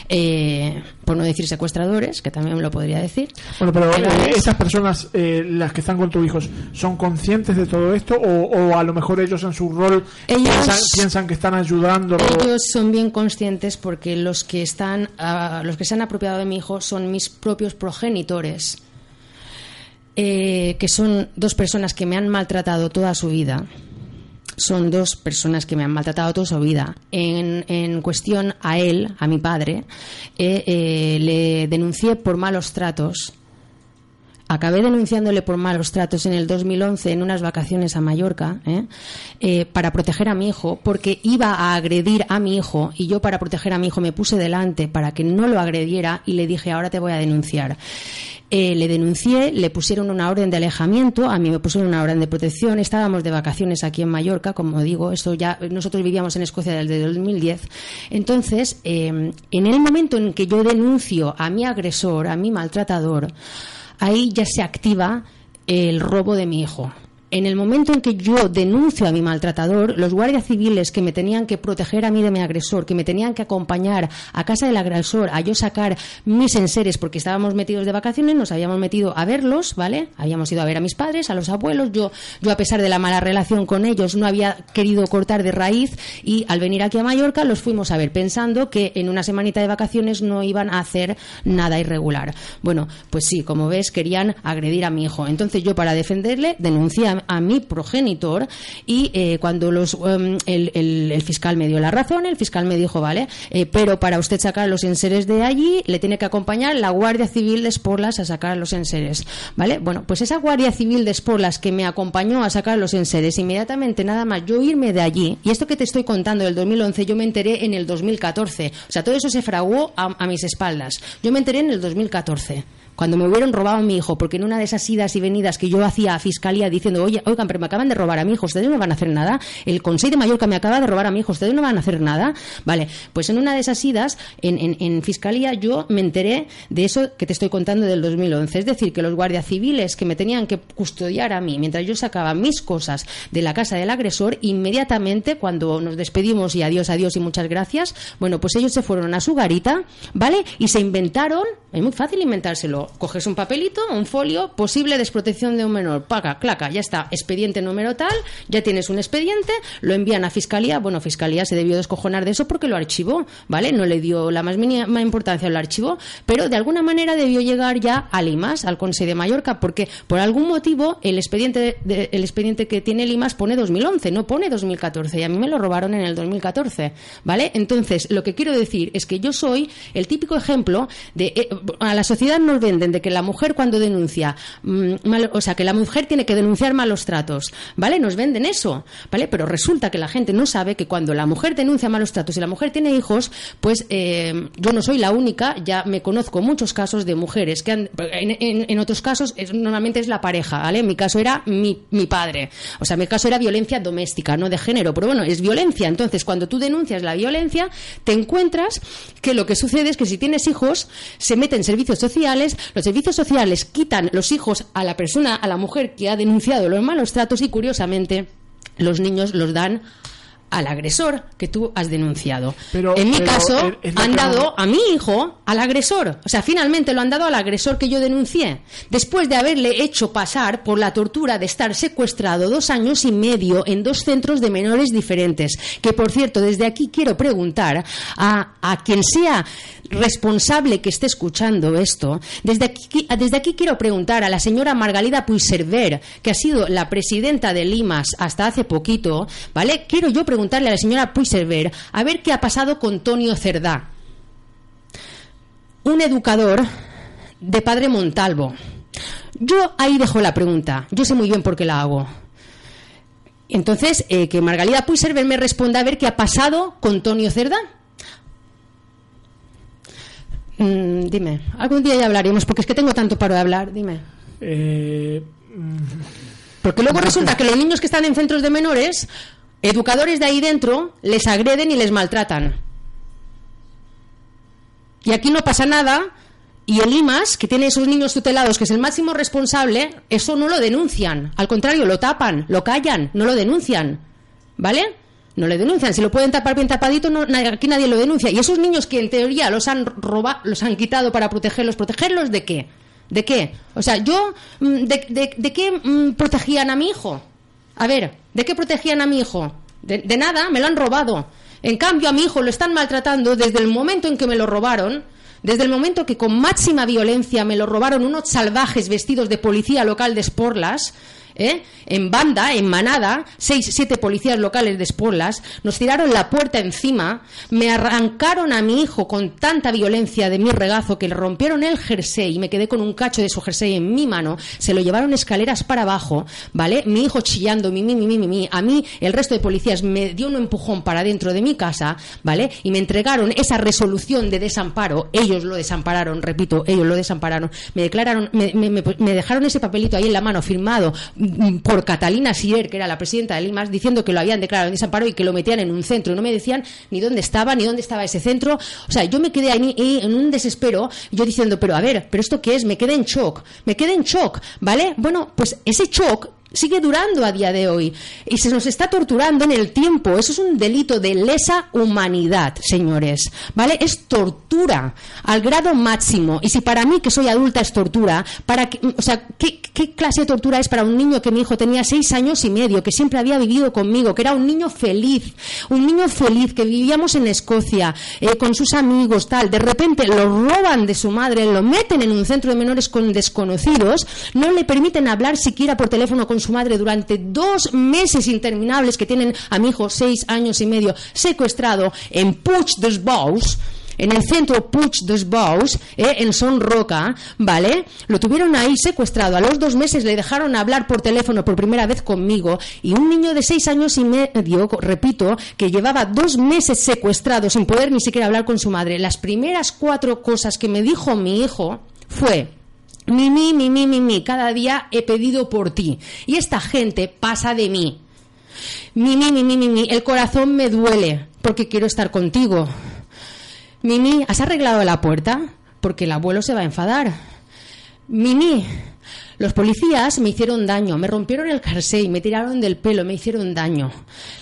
[SPEAKER 10] eh, por no decir secuestradores, que también lo podría decir.
[SPEAKER 9] Bueno, pero eh, estas personas, eh, las que están con tus hijos, ¿son conscientes de todo esto o, o a lo mejor ellos en su rol
[SPEAKER 10] Ellos-
[SPEAKER 9] piensan, piensan que están ayudando?
[SPEAKER 10] Ellos son bien conscientes porque los que están, ah, los que se han apropiado de mi hijo son mis propios progenitores, eh, que son dos personas que me han maltratado toda su vida. Son dos personas que me han maltratado toda su vida. En, en cuestión a él, a mi padre, eh, eh, le denuncié por malos tratos Acabé denunciándole por malos tratos en el 2011 en unas vacaciones a Mallorca ¿eh? Eh, para proteger a mi hijo, porque iba a agredir a mi hijo y yo para proteger a mi hijo me puse delante para que no lo agrediera y le dije ahora te voy a denunciar. Eh, le denuncié, le pusieron una orden de alejamiento, a mí me pusieron una orden de protección, estábamos de vacaciones aquí en Mallorca, como digo, esto ya nosotros vivíamos en Escocia desde el 2010. Entonces, en el momento en que yo denuncio a mi agresor, a mi maltratador, ahí ya se activa el robo de mi hijo. En el momento en que yo denuncio a mi maltratador, los guardias civiles que me tenían que proteger a mí de mi agresor, que me tenían que acompañar a casa del agresor, a yo sacar mis enseres, porque estábamos metidos de vacaciones, nos habíamos metido a verlos, ¿vale? Habíamos ido a ver a mis padres, a los abuelos. Yo, yo a pesar de la mala relación con ellos, no había querido cortar de raíz y al venir aquí a Mallorca los fuimos a ver pensando que en una semanita de vacaciones no iban a hacer nada irregular. Bueno, pues sí, como ves, querían agredir a mi hijo. Entonces yo para defenderle denuncié a mi progenitor y eh, cuando los, em, el, el- el fiscal me dio la razón, el fiscal me dijo, vale, eh, pero para usted sacar los enseres de allí le tiene que acompañar la Guardia Civil de Esporlas a sacar los enseres, ¿vale? Bueno, pues esa Guardia Civil de Esporlas que me acompañó a sacar los enseres, inmediatamente nada más yo irme de allí, y esto que te estoy contando del 2011, yo me enteré en el 2014, o sea, todo eso se fraguó a, a mis espaldas, yo me enteré en el 2014 cuando me hubieron robado a mi hijo, porque en una de esas idas y venidas que yo hacía a fiscalía diciendo, oye, oigan, pero me acaban de robar a mi hijo, ustedes no van a hacer nada, el Consejo de Mallorca me acaba de robar a mi hijo, ustedes no van a hacer nada, vale, pues en una de esas idas en, en- en fiscalía yo me enteré de eso que te estoy contando del 2011, es decir, que los guardias civiles que me tenían que custodiar a mí mientras yo sacaba mis cosas de la casa del agresor, inmediatamente cuando nos despedimos y adiós, adiós y muchas gracias, bueno, pues ellos se fueron a su garita, ¿vale? Y se inventaron, es muy fácil inventárselo, coges un papelito, un folio, posible desprotección de un menor, paga, claca, ya está, expediente número tal, ya tienes un expediente, lo envían a fiscalía, bueno, fiscalía se debió descojonar de eso porque lo archivó, ¿vale? No le dio la más mínima importancia al archivo, pero de alguna manera debió llegar ya al IMAS, al Consejo de Mallorca, porque por algún motivo el expediente, de- el expediente que tiene el IMAS pone 2011, no pone 2014, y a mí me lo robaron en el 2014, ¿vale? Entonces, lo que quiero decir es que yo soy el típico ejemplo de, eh, a la sociedad nos de que la mujer cuando denuncia, mm, o sea, que la mujer tiene que denunciar malos tratos, ¿vale? Nos venden eso, ¿vale? Pero resulta que la gente no sabe que cuando la mujer denuncia malos tratos y la mujer tiene hijos, pues eh, yo no soy la única, ya me conozco muchos casos de mujeres que han, en, otros casos normalmente es la pareja, ¿vale? En mi caso era mi, mi padre, o sea, mi caso era violencia doméstica, no de género, pero bueno, es violencia. Entonces, cuando tú denuncias la violencia, te encuentras que lo que sucede es que si tienes hijos, se meten servicios sociales, los servicios sociales quitan los hijos a la persona, a la mujer que ha denunciado los malos tratos y curiosamente los niños los dan al agresor que tú has denunciado.
[SPEAKER 9] Pero-
[SPEAKER 10] en mi
[SPEAKER 9] pero
[SPEAKER 10] caso,
[SPEAKER 9] lo
[SPEAKER 10] han dado a mi hijo al agresor. O sea, finalmente lo han dado al agresor que yo denuncié. Después de haberle hecho pasar por la tortura de estar secuestrado dos años y medio en dos centros de menores diferentes. Que, por cierto, desde aquí quiero preguntar a, a quien sea responsable que esté escuchando esto, desde aquí, desde aquí quiero preguntar a la señora Margalida Puigserver, que ha sido la presidenta de Limas hasta hace poquito, ¿vale? Quiero yo preguntarle a la señora Puigserver a ver qué ha pasado con Tonio Cerdá, un educador de padre Montalvo. Yo ahí dejo la pregunta, yo sé muy bien por qué la hago. Entonces, eh, que Margalida Puigserver me responda a ver qué ha pasado con Tonio Cerdá. Mm, dime, algún día ya hablaremos, porque es que tengo tanto paro de hablar, dime.
[SPEAKER 9] Eh,
[SPEAKER 10] Porque luego resulta que los niños que están en centros de menores, educadores de ahí dentro, les agreden y les maltratan. Y aquí no pasa nada. Y el IMAS, que tiene esos niños tutelados, que es el máximo responsable, eso no lo denuncian. Al contrario, lo tapan, lo callan, no lo denuncian. ¿Vale? No le denuncian. Si lo pueden tapar bien tapadito, no, aquí nadie lo denuncia. Y esos niños que en teoría los han robado, los han quitado para protegerlos, ¿protegerlos de qué? ¿De qué? O sea, yo, mm, ¿de, de- de qué mm, protegían a mi hijo? A ver, ¿de qué protegían a mi hijo? De, de nada, me lo han robado. En cambio, a mi hijo lo están maltratando desde el momento en que me lo robaron, desde el momento que con máxima violencia me lo robaron unos salvajes vestidos de policía local de Sporlas, ¿eh? en banda, en manada, seis, siete policías locales de Sporlas, nos tiraron la puerta encima, me arrancaron a mi hijo con tanta violencia de mi regazo que le rompieron el jersey y me quedé con un cacho de su jersey en mi mano, se lo llevaron escaleras para abajo, ¿vale? Mi hijo chillando, mi, mi, mi, mi, mi, a mí el resto de policías me dio un empujón para dentro de mi casa, ¿vale? Y me entregaron esa resolución de desamparo, ellos lo desampararon, repito, ellos lo desampararon, me declararon, me, me- me- dejaron ese papelito ahí en la mano firmado por Catalina Sier, que era la presidenta de Limas, diciendo que lo habían declarado en desamparo y que lo metían en un centro. Y no me decían ni dónde estaba, ni dónde estaba ese centro. O sea, yo me quedé ahí en un desespero, yo diciendo, pero a ver, ¿pero esto qué es? Me quedé en shock, me quedé en shock, ¿vale? Bueno, pues ese shock sigue durando a día de hoy y se nos está torturando en el tiempo. Eso es un delito de lesa humanidad, señores. ¿Vale? Es tortura al grado máximo. Y si para mí, que soy adulta, es tortura, para que, o sea, ¿qué, clase de tortura es para un niño que mi hijo tenía seis años y medio, que siempre había vivido conmigo, que era un niño feliz, un niño feliz, que vivíamos en Escocia, eh, con sus amigos, tal. De repente lo roban de su madre, lo meten en un centro de menores con desconocidos, no le permiten hablar siquiera por teléfono con su madre durante dos meses interminables que tienen a mi hijo seis años y medio secuestrado en Puig des Bous en el centro Puig des Bous, eh, en Son Roca, ¿vale? Lo tuvieron ahí secuestrado. A los dos meses le dejaron hablar por teléfono por primera vez conmigo. Y un niño de seis años y medio, repito, que llevaba dos meses secuestrado sin poder ni siquiera hablar con su madre. Las primeras cuatro cosas que me dijo mi hijo fue. Mi, mi, mi, mi, mi, mi, cada día he pedido por ti. Y esta gente pasa de mí. Mimi, Mimi, Mimi, el corazón me duele porque quiero estar contigo. Mimi, ¿has arreglado la puerta? Porque el abuelo se va a enfadar. Mimi, los policías me hicieron daño, me rompieron el jersey, me tiraron del pelo, me hicieron daño.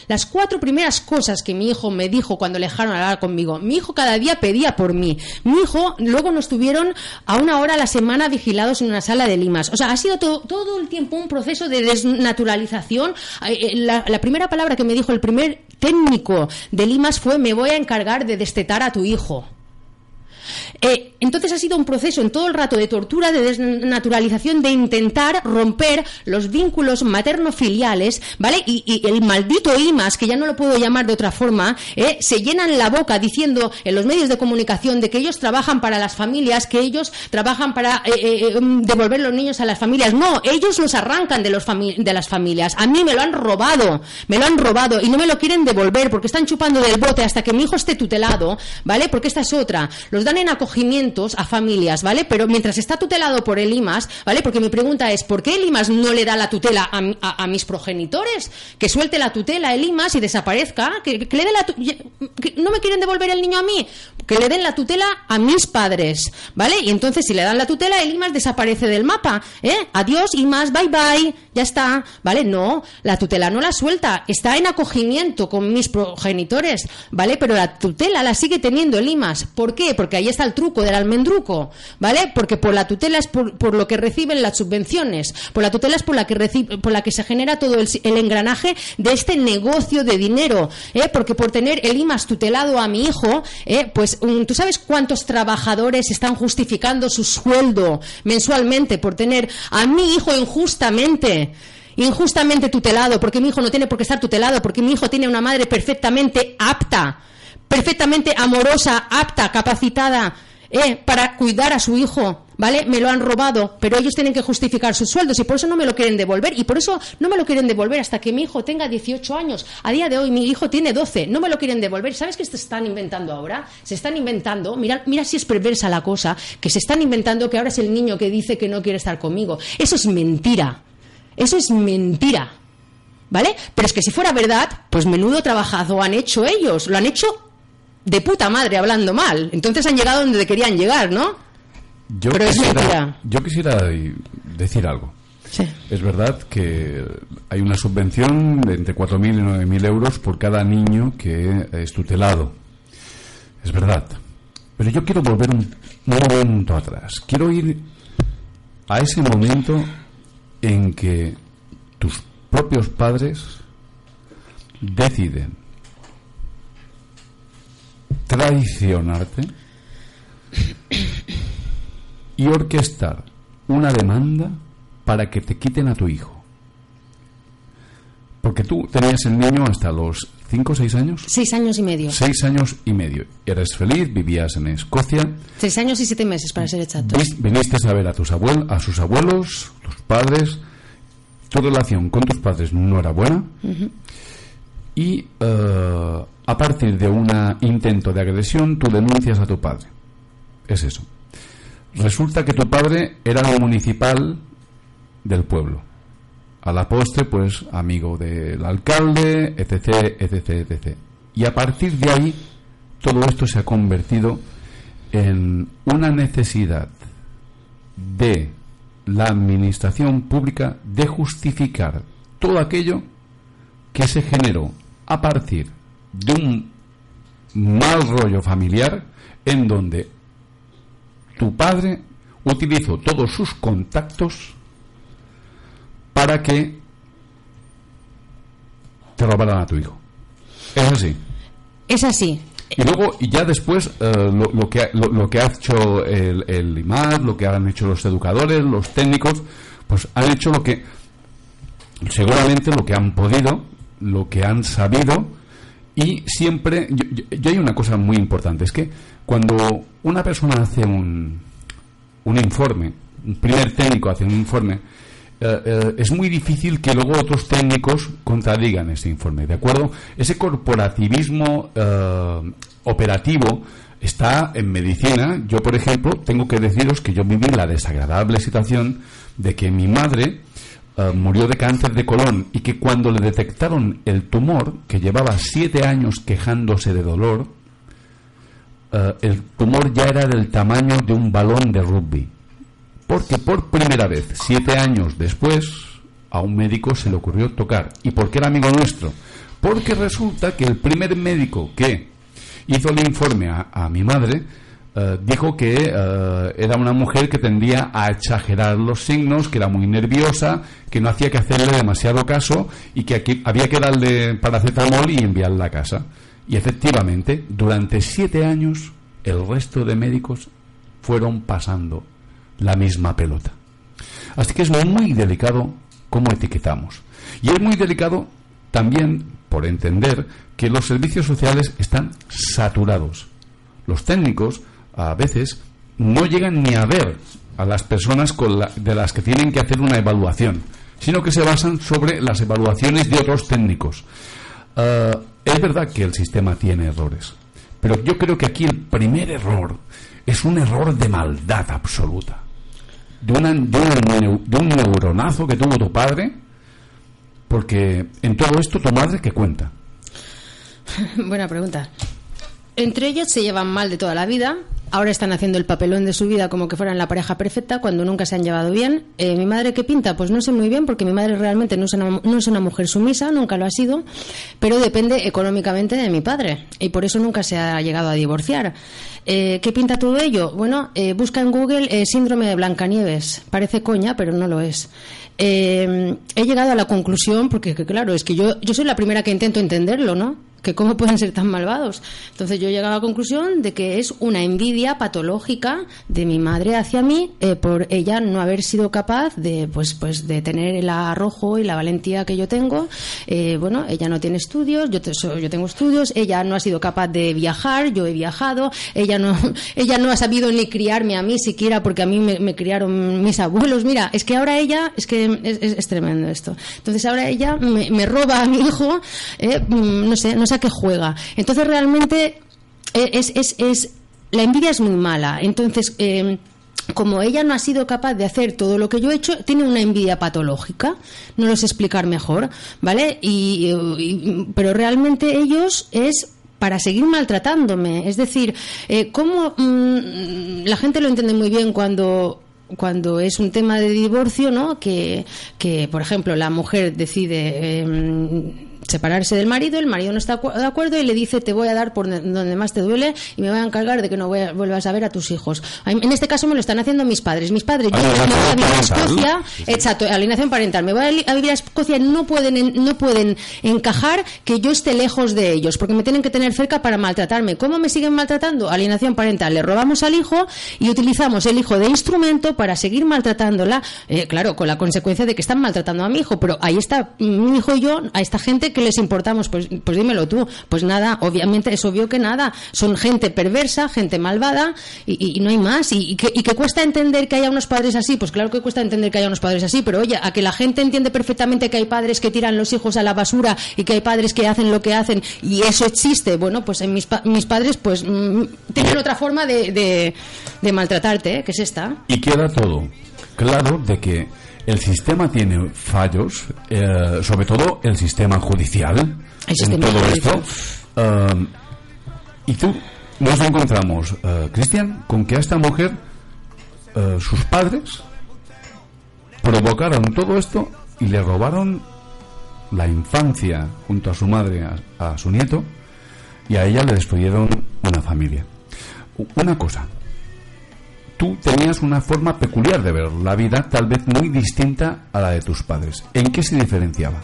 [SPEAKER 10] Las cuatro primeras cosas que mi hijo me dijo cuando le dejaron hablar conmigo, mi hijo cada día pedía por mí. Mi hijo luego nos tuvieron a una hora a la semana vigilados en una sala de limas. O sea, ha sido to- todo el tiempo un proceso de desnaturalización. Eh, La, la primera palabra que me dijo el primer técnico de limas fue me voy a encargar de destetar a tu hijo. Eh, entonces ha sido un proceso en todo el rato de tortura, de desnaturalización, de intentar romper los vínculos materno-filiales, ¿vale? Y, el maldito IMAS, que ya no lo puedo llamar de otra forma, eh, se llenan la boca diciendo en los medios de comunicación de que ellos trabajan para las familias, que ellos trabajan para eh, eh, eh, devolver los niños a las familias. No, ellos los arrancan de, los de las familias. A mí me lo han robado, me lo han robado y no me lo quieren devolver porque están chupando del bote hasta que mi hijo esté tutelado, ¿vale? Porque esta es otra. Los dan en acogimientos a familias, ¿vale? Pero mientras está tutelado por el IMAS, ¿vale? Porque mi pregunta es, ¿por qué el IMAS no le da la tutela a, a- a mis progenitores? Que suelte la tutela el IMAS y desaparezca, que, le dé la que no me quieren devolver el niño a mí. que le den la tutela a mis padres, ¿vale? Y entonces si le dan la tutela, el IMAS desaparece del mapa, ¿eh? Adiós, IMAS, bye bye, ya está, ¿vale? No, la tutela no la suelta, está en acogimiento con mis progenitores, ¿vale? Pero la tutela la sigue teniendo el IMAS. ¿Por qué? Porque ahí está el truco del almendruco, ¿vale? Porque por la tutela es por, lo que reciben las subvenciones, por la tutela es por la que, reci- por la que se genera todo el, el engranaje de este negocio de dinero, ¿eh? Porque por tener el IMAS tutelado a mi hijo, ¿eh? Pues tú sabes cuántos trabajadores están justificando su sueldo mensualmente por tener a mi hijo injustamente injustamente tutelado, porque mi hijo no tiene por qué estar tutelado, porque mi hijo tiene una madre perfectamente apta, perfectamente amorosa, apta, capacitada, eh, para cuidar a su hijo, ¿vale? Me lo han robado, pero ellos tienen que justificar sus sueldos y por eso no me lo quieren devolver y por eso no me lo quieren devolver hasta que mi hijo tenga 18 años. A día de hoy mi hijo tiene 12, no me lo quieren devolver. ¿Sabes qué se están inventando ahora? Se están inventando, mira, mira si es perversa la cosa, que se están inventando que ahora es el niño que dice que no quiere estar conmigo. Eso es mentira. Eso es mentira. ¿Vale? Pero es que si fuera verdad, pues menudo trabajazo han hecho ellos. Lo han hecho de puta madre hablando mal. Entonces han llegado donde querían llegar, ¿no?
[SPEAKER 8] Yo
[SPEAKER 10] Pero es
[SPEAKER 8] quisiera,
[SPEAKER 10] mentira.
[SPEAKER 8] yo quisiera decir algo. Es verdad que hay una subvención de entre 4.000 y 9.000 euros por cada niño que es tutelado. Es verdad. Pero yo quiero volver un momento atrás. Quiero ir a ese momento en que tus propios padres deciden traicionarte y orquestar una demanda para que te quiten a tu hijo. Porque tú tenías el niño hasta los 5 o 6 años.
[SPEAKER 10] Seis años y medio.
[SPEAKER 8] 6 años y medio. Eres feliz, vivías en Escocia,
[SPEAKER 10] Seis años y siete meses, para ser exactos.
[SPEAKER 8] viniste a ver a, tus abuel a sus abuelos, tus padres. Tu relación con tus padres no era buena.
[SPEAKER 10] Ujú.
[SPEAKER 8] Y eh, a partir de un intento de agresión, tú denuncias a tu padre. Es eso. Resulta que tu padre era el municipal del pueblo. A la postre, pues, amigo del alcalde, etc., etc., etc. Y a partir de ahí, todo esto se ha convertido en una necesidad de la administración pública de justificar todo aquello que se generó a partir de un mal rollo familiar en donde tu padre utilizó todos sus contactos para que te robaran a tu hijo. Es así.
[SPEAKER 10] Es así.
[SPEAKER 8] Y luego, y ya después, eh, lo, lo que, lo que ha hecho el, el IMAD, lo que han hecho los educadores, los técnicos, pues han hecho lo que, seguramente lo que han podido, lo que han sabido, y siempre, yo, hay una cosa muy importante, es que cuando una persona hace un, un informe, un primer técnico hace un informe, eh, eh, es muy difícil que luego otros técnicos contradigan ese informe, ¿de acuerdo? Ese corporativismo eh, operativo está en medicina. Yo, por ejemplo, tengo que deciros que yo viví la desagradable situación de que mi madre eh, murió de cáncer de colon y que cuando le detectaron el tumor, que llevaba siete años quejándose de dolor, eh, el tumor ya era del tamaño de un balón de rugby. Porque por primera vez, siete años después, a un médico se le ocurrió tocar. ¿Y por qué era amigo nuestro? Porque resulta que el primer médico que hizo el informe a, a mi madre eh, dijo que eh, era una mujer que tendía a exagerar los signos, que era muy nerviosa, que no hacía que hacerle demasiado caso y que aquí había que darle paracetamol y enviarla a casa. Y efectivamente, durante siete años, el resto de médicos fueron pasando la misma pelota. Así que es muy delicado cómo etiquetamos. Y es muy delicado también por entender que los servicios sociales están saturados. Los técnicos a veces no llegan ni a ver a las personas con la- de las que tienen que hacer una evaluación, sino que se basan sobre las evaluaciones de otros técnicos. Eh, es verdad que el sistema tiene errores, pero yo creo que aquí el primer error es un error de maldad absoluta. De, una- de un, de un neuronazo que tuvo tu padre, porque en todo esto tu madre que cuenta. [laughs]
[SPEAKER 10] Buena pregunta. entre ellos se llevan mal de toda la vida. Ahora están haciendo el papelón de su vida como que fueran la pareja perfecta cuando nunca se han llevado bien. Eh, ¿Mi madre qué pinta? Pues no sé muy bien porque mi madre realmente no es, una, mujer sumisa, nunca lo ha sido, pero depende económicamente de mi padre y por eso nunca se ha llegado a divorciar. Eh, ¿Qué pinta todo ello? Bueno, eh, busca en Google eh, síndrome de Blancanieves. Parece coña, pero no lo es. Eh, he llegado a la conclusión, porque que, claro, es que yo, yo soy la primera que intento entenderlo, ¿no? Que cómo pueden ser tan malvados. Entonces yo he llegado a la conclusión de que es una envidia patológica de mi madre hacia mí eh, por ella no haber sido capaz de, pues, pues, de tener el arrojo y la valentía que yo tengo. Eh, bueno, ella no tiene estudios, yo, te- yo tengo estudios, ella no ha sido capaz de viajar, yo he viajado, ella no, [laughs] ella no ha sabido ni criarme a mí siquiera porque a mí me, criaron mis abuelos. Mira, es que ahora ella, es que es tremendo esto. Entonces ahora ella me, me roba a mi hijo, eh, mm, no sé, no qué juega. Entonces realmente eh, es, es, es, la envidia es muy mala. Entonces, eh, como ella no ha sido capaz de hacer todo lo que yo he hecho, tiene una envidia patológica. No lo sé explicar mejor, ¿vale? Y, pero realmente ellos es para seguir maltratándome. Es decir, eh, ¿cómo mm, la gente lo entiende muy bien cuando cuando es un tema de divorcio, ¿no? Que, que por ejemplo, la mujer decide eh, separarse del marido, el marido no está de acuerdo y le dice te voy a dar por donde más te duele y me voy a encargar de que no voy a- vuelvas a ver a tus hijos. En este caso me lo están haciendo mis padres. Mis padres, yo me voy a vivir a. Escocia, exacto, alienación parental, me voy a vivir a Escocia, no pueden, en- no pueden encajar que yo esté lejos de ellos, porque me tienen que tener cerca para maltratarme. ¿Cómo me siguen maltratando? Alienación parental, le robamos al hijo y utilizamos el hijo de instrumento para seguir maltratándola, eh, claro, con la consecuencia de que están maltratando a mi hijo, pero ahí está mi hijo y yo, a esta gente que les importamos, pues, pues dímelo tú, pues nada, obviamente es obvio que nada, son gente perversa, gente malvada y, no hay más, y, y que, y que cuesta entender que haya unos padres así, pues claro que cuesta entender que haya unos padres así, pero oye, a que la gente entiende perfectamente que hay padres que tiran los hijos a la basura y que hay padres que hacen lo que hacen y eso existe, bueno, pues en mis, mis padres pues mm, tienen otra forma de, de, de maltratarte, ¿eh? que es esta.
[SPEAKER 8] Y queda todo claro de que el sistema tiene fallos, eh, sobre todo el sistema judicial
[SPEAKER 10] El
[SPEAKER 8] en todo
[SPEAKER 10] judicial.
[SPEAKER 8] esto. Y tú nos encontramos, eh, Cristian, con que a esta mujer eh, sus padres provocaron todo esto y le robaron la infancia junto a su madre, a, a su nieto, y a ella le destruyeron una familia. Una cosa, tú tenías una forma peculiar de ver la vida, tal vez muy distinta a la de tus padres. ¿En qué se diferenciaba?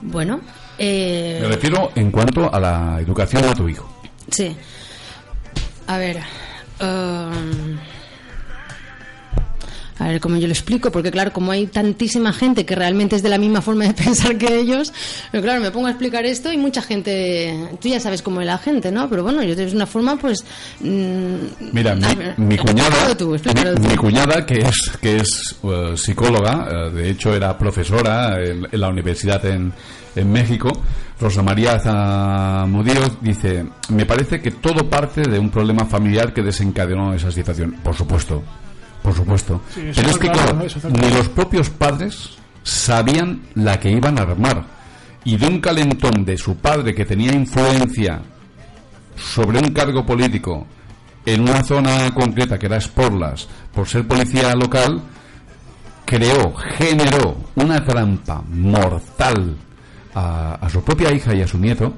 [SPEAKER 10] Bueno, eh,
[SPEAKER 8] Me refiero en cuanto a la educación de tu hijo.
[SPEAKER 10] Sí. A ver. um, a ver cómo yo lo explico, porque claro, como hay tantísima gente que realmente es de la misma forma de [laughs] pensar que ellos, pero claro, me pongo a explicar esto y mucha gente, tú ya sabes cómo es la gente, ¿no? Pero bueno, yo de una forma, pues... mm,
[SPEAKER 8] Mira, mi,
[SPEAKER 10] ver,
[SPEAKER 8] mi cuñada,
[SPEAKER 10] tú,
[SPEAKER 8] mi, cuñada que es que es eh, psicóloga, eh, de hecho era profesora en, en la universidad en, en México, Rosa María Zamudio dice, me parece que todo parte de un problema familiar que desencadenó esa situación. Por supuesto, por supuesto.
[SPEAKER 9] Sí,
[SPEAKER 8] Pero es que
[SPEAKER 9] claro,
[SPEAKER 8] ni los propios padres sabían la que iban a armar. Y de un calentón de su padre que tenía influencia sobre un cargo político en una zona concreta que era Sporlas, por ser policía local, creó, generó una trampa mortal a, a su propia hija y a su nieto,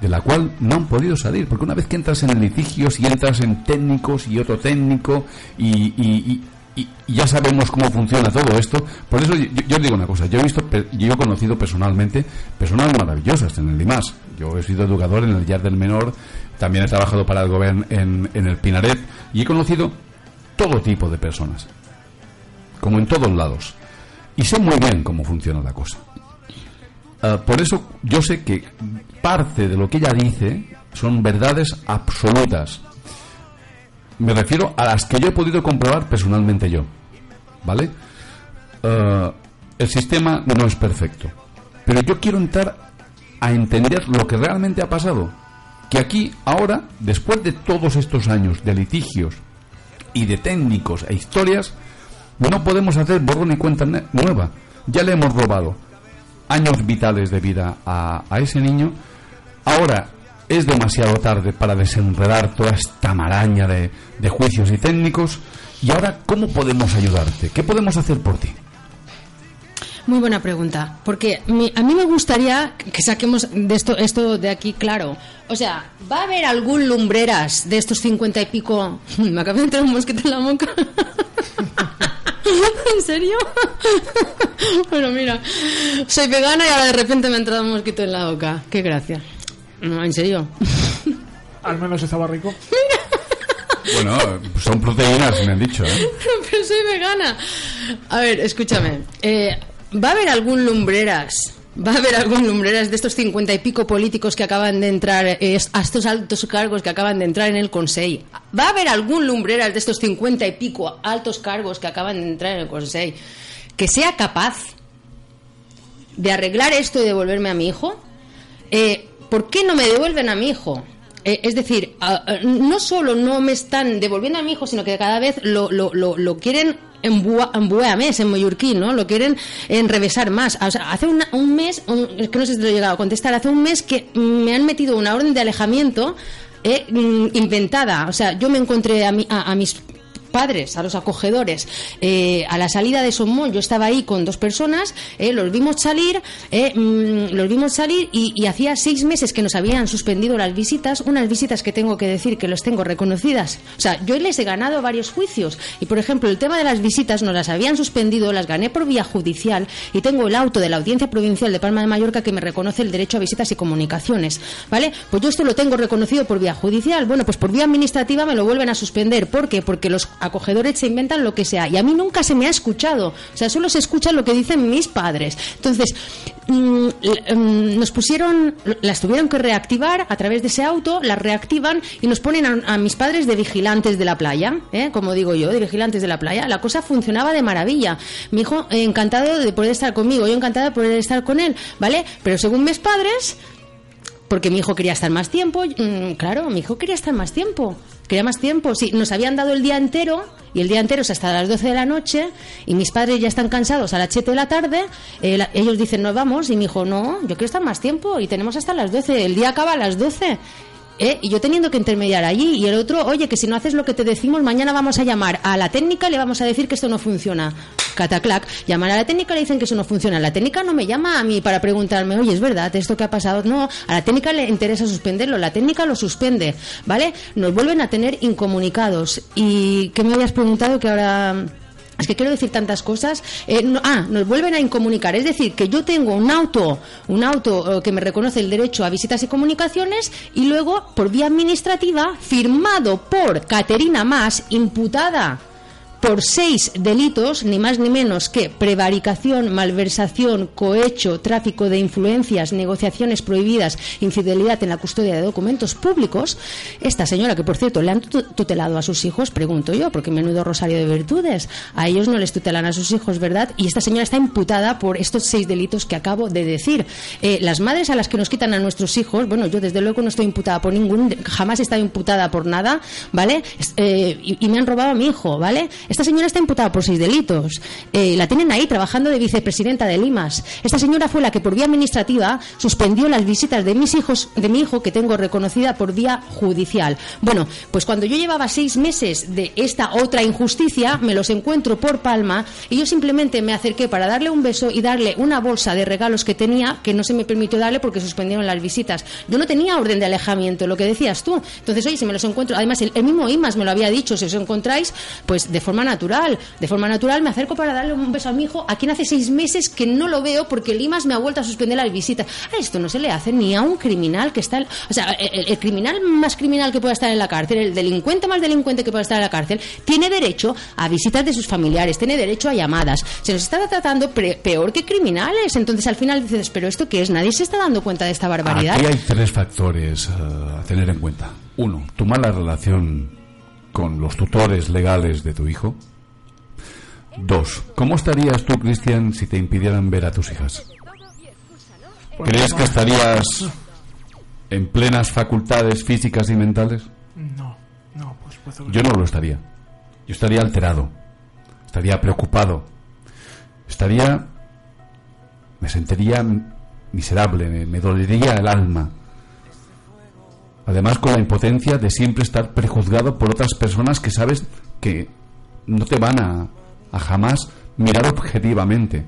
[SPEAKER 8] de la cual no han podido salir, porque una vez que entras en litigios y entras en técnicos y otro técnico y, ya sabemos cómo funciona todo esto, por eso yo, yo digo una cosa, yo he visto, yo he conocido personalmente personas maravillosas en el IMAS, yo he sido educador en el Yard del Menor, también he trabajado para el gobierno en, en el Pinaret y he conocido todo tipo de personas, como en todos lados, y sé muy bien cómo funciona la cosa. Ah, por eso yo sé que parte de lo que ella dice son verdades absolutas. Me refiero a las que yo he podido comprobar personalmente yo. ¿Vale? Ah, el sistema no es perfecto. Pero yo quiero entrar a entender lo que realmente ha pasado. Que aquí, ahora, después de todos estos años de litigios y de técnicos e historias, no podemos hacer borrón y cuenta nueva. Ya le hemos robado años vitales de vida a, a ese niño. Ahora es demasiado tarde para desenredar toda esta maraña de, de juicios y técnicos. Y ahora, ¿cómo podemos ayudarte? ¿Qué podemos hacer por ti?
[SPEAKER 10] Muy buena pregunta, porque a mí me gustaría que saquemos de esto, esto de aquí claro. O sea, ¿va a haber algún lumbreras de estos cincuenta y pico? [laughs] Me acaba de entrar un mosquito en la boca. [laughs] ¿En serio? [laughs] bueno, mira, soy vegana y ahora de repente me ha entrado un mosquito en la boca. Qué gracia. No, en serio. [laughs]
[SPEAKER 9] Al menos estaba rico. [laughs]
[SPEAKER 8] Bueno, son proteínas, me han dicho, ¿eh?
[SPEAKER 10] Pero soy vegana. A ver, escúchame. Eh, ¿Va a haber algún lumbreras? ¿Va a haber algún lumbreras de estos cincuenta y pico políticos que acaban de entrar, a estos altos cargos que acaban de entrar en el Consejo? ¿Va a haber algún lumbreras de estos cincuenta y pico altos cargos que acaban de entrar en el Consejo que sea capaz de arreglar esto y devolverme a mi hijo? Eh, ¿Por qué no me devuelven a mi hijo? Eh, es decir, no solo no me están devolviendo a mi hijo, sino que cada vez lo, lo, lo, lo quieren mes en mallorquín, ¿no? Lo quieren enrevesar más. O sea, hace una- un mes, un- es que no sé si te lo he llegado a contestar, hace un mes que me han metido una orden de alejamiento eh, mm, inventada. O sea, yo me encontré a, mi- a mis padres, a los acogedores, eh, a la salida de Somón, yo estaba ahí con dos personas, eh, los vimos salir, eh, mm, los vimos salir y, hacía seis meses que nos habían suspendido las visitas, unas visitas que tengo que decir que los tengo reconocidas. O sea, yo les he ganado varios juicios y, por ejemplo, el tema de las visitas nos las habían suspendido, las gané por vía judicial y tengo el auto de la Audiencia Provincial de Palma de Mallorca que me reconoce el derecho a visitas y comunicaciones, ¿vale? Pues yo esto lo tengo reconocido por vía judicial, bueno, pues por vía administrativa me lo vuelven a suspender, ¿por qué? Porque los acogedores se inventan lo que sea y a mí nunca se me ha escuchado, o sea, solo se escucha lo que dicen mis padres. Entonces, mm, mm, nos pusieron, las tuvieron que reactivar a través de ese auto, las reactivan y nos ponen a, a mis padres de vigilantes de la playa, ¿eh? como digo yo, de vigilantes de la playa. La cosa funcionaba de maravilla. Mi hijo encantado de poder estar conmigo, yo encantada de poder estar con él, ¿vale? Pero según mis padres, porque mi hijo quería estar más tiempo. mm, claro, mi hijo quería estar más tiempo. Quería más tiempo. Sí, nos habían dado el día entero y el día entero es hasta las 12 de la noche y mis padres ya están cansados a las 7 de la tarde. eh, la- ellos dicen, nos vamos y mi hijo, no, yo quiero estar más tiempo y tenemos hasta las 12. El día acaba a las 12. ¿Eh? Y yo teniendo que intermediar allí y el otro, oye, que si no haces lo que te decimos, mañana vamos a llamar a la técnica y le vamos a decir que esto no funciona. Cataclac, llaman a la técnica le dicen que eso no funciona. La técnica no me llama a mí para preguntarme, oye, ¿es verdad esto que ha pasado? No, a la técnica le interesa suspenderlo, la técnica lo suspende, ¿vale? Nos vuelven a tener incomunicados. ¿Y qué me habías preguntado que ahora... Es que quiero decir tantas cosas. Eh, no- ah, nos vuelven a incomunicar. Es decir, que yo tengo un auto, un auto eh, que me reconoce el derecho a visitas y comunicaciones y luego, por vía administrativa, firmado por Caterina Más, imputada por seis delitos, ni más ni menos que prevaricación, malversación, cohecho, tráfico de influencias, negociaciones prohibidas, infidelidad en la custodia de documentos públicos, esta señora, que por cierto le han tu- tutelado a sus hijos, pregunto yo, porque menudo rosario de virtudes, a ellos no les tutelan a sus hijos, ¿verdad? Y esta señora está imputada por estos seis delitos que acabo de decir. Eh, las madres a las que nos quitan a nuestros hijos, bueno, yo desde luego no estoy imputada por ningún, jamás he estado imputada por nada, ¿vale? Eh, y me han robado a mi hijo, ¿vale? Esta señora está imputada por seis delitos. Eh, la tienen ahí trabajando de vicepresidenta de Limas. Esta señora fue la que por vía administrativa suspendió las visitas de mis hijos, de mi hijo que tengo reconocida por vía judicial. Bueno, pues cuando yo llevaba seis meses de esta otra injusticia, me los encuentro por Palma y yo simplemente me acerqué para darle un beso y darle una bolsa de regalos que tenía que no se me permitió darle porque suspendieron las visitas. Yo no tenía orden de alejamiento, lo que decías tú. Entonces, oye, si me los encuentro, además el, el mismo IMAS me lo había dicho, si os encontráis, pues de forma natural, de forma natural me acerco para darle un beso a mi hijo, a quien hace seis meses que no lo veo porque el IMAS me ha vuelto a suspender las visitas. A esto no se le hace ni a un criminal que está, en- o sea, el, el criminal más criminal que pueda estar en la cárcel, el delincuente más delincuente que pueda estar en la cárcel, tiene derecho a visitas de sus familiares, tiene derecho a llamadas. Se nos está tratando pre- peor que criminales. Entonces al final dices, pero esto qué es? Nadie se está dando cuenta de esta barbaridad.
[SPEAKER 8] Aquí hay tres factores eh, a tener en cuenta. Uno, tu mala relación con los tutores legales de tu hijo. Dos, ¿cómo estarías tú, Cristian, si te impidieran ver a tus hijas? ¿Crees que estarías en plenas facultades físicas y mentales?
[SPEAKER 9] No, no, por supuesto
[SPEAKER 8] Yo no lo estaría. Yo estaría alterado. Estaría preocupado. Estaría... Me sentiría miserable, me, me dolería el alma. Además, con la impotencia de siempre estar prejuzgado por otras personas que sabes que no te van a, a jamás mirar objetivamente.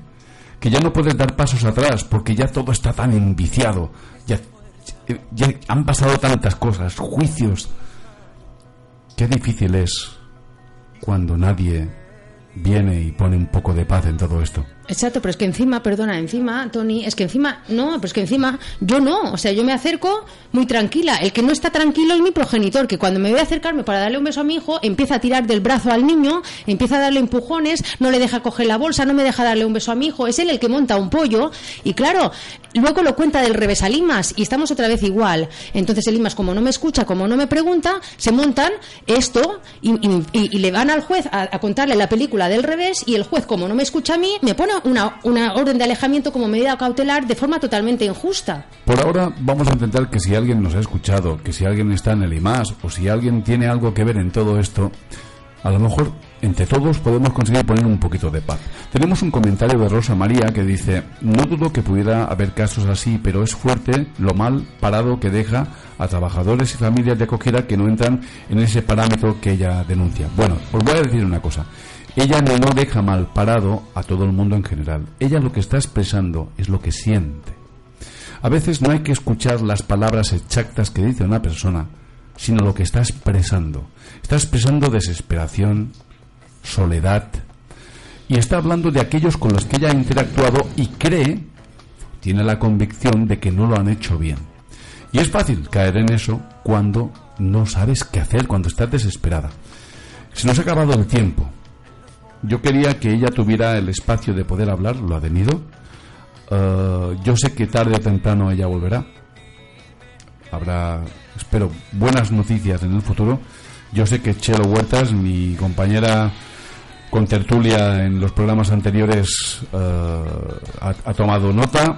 [SPEAKER 8] Que ya no puedes dar pasos atrás porque ya todo está tan enviciado. Ya, ya han pasado tantas cosas, juicios. Qué difícil es cuando nadie viene y pone un poco de paz en todo esto.
[SPEAKER 10] Exacto, pero es que encima, perdona, encima, Tony, es que encima, no, pero es que encima yo no, o sea, yo me acerco muy tranquila. El que no está tranquilo es mi progenitor, que cuando me voy a acercarme para darle un beso a mi hijo, empieza a tirar del brazo al niño, empieza a darle empujones, no le deja coger la bolsa, no me deja darle un beso a mi hijo, es él el que monta un pollo, y claro, luego lo cuenta del revés a Limas, y estamos otra vez igual. Entonces el Limas, como no me escucha, como no me pregunta, se montan esto y, le van al juez a, a contarle la película del revés, y el juez, como no me escucha a mí, me pone una, orden de alejamiento como medida cautelar de forma totalmente injusta.
[SPEAKER 8] Por ahora vamos a intentar que si alguien nos ha escuchado, que si alguien está en el IMAS o si alguien tiene algo que ver en todo esto, a lo mejor entre todos podemos conseguir poner un poquito de paz. Tenemos un comentario de Rosa María que dice, no dudo que pudiera haber casos así, pero es fuerte lo mal parado que deja a trabajadores y familias de acogida que no entran en ese parámetro que ella denuncia. Bueno, os voy a decir una cosa. Ella no deja mal parado a todo el mundo en general. Ella lo que está expresando es lo que siente. A veces no hay que escuchar las palabras exactas que dice una persona, sino lo que está expresando. Está expresando desesperación, soledad, y está hablando de aquellos con los que ella ha interactuado y cree, tiene la convicción de que no lo han hecho bien. Y es fácil caer en eso cuando no sabes qué hacer, cuando estás desesperada. Se nos ha acabado el tiempo. Yo quería que ella tuviera el espacio de poder hablar, lo ha tenido. Eh, yo sé que tarde o temprano ella volverá. Habrá, espero, buenas noticias en el futuro. Yo sé que Chelo Huertas, mi compañera con tertulia en los programas anteriores, eh, ha, ha tomado nota.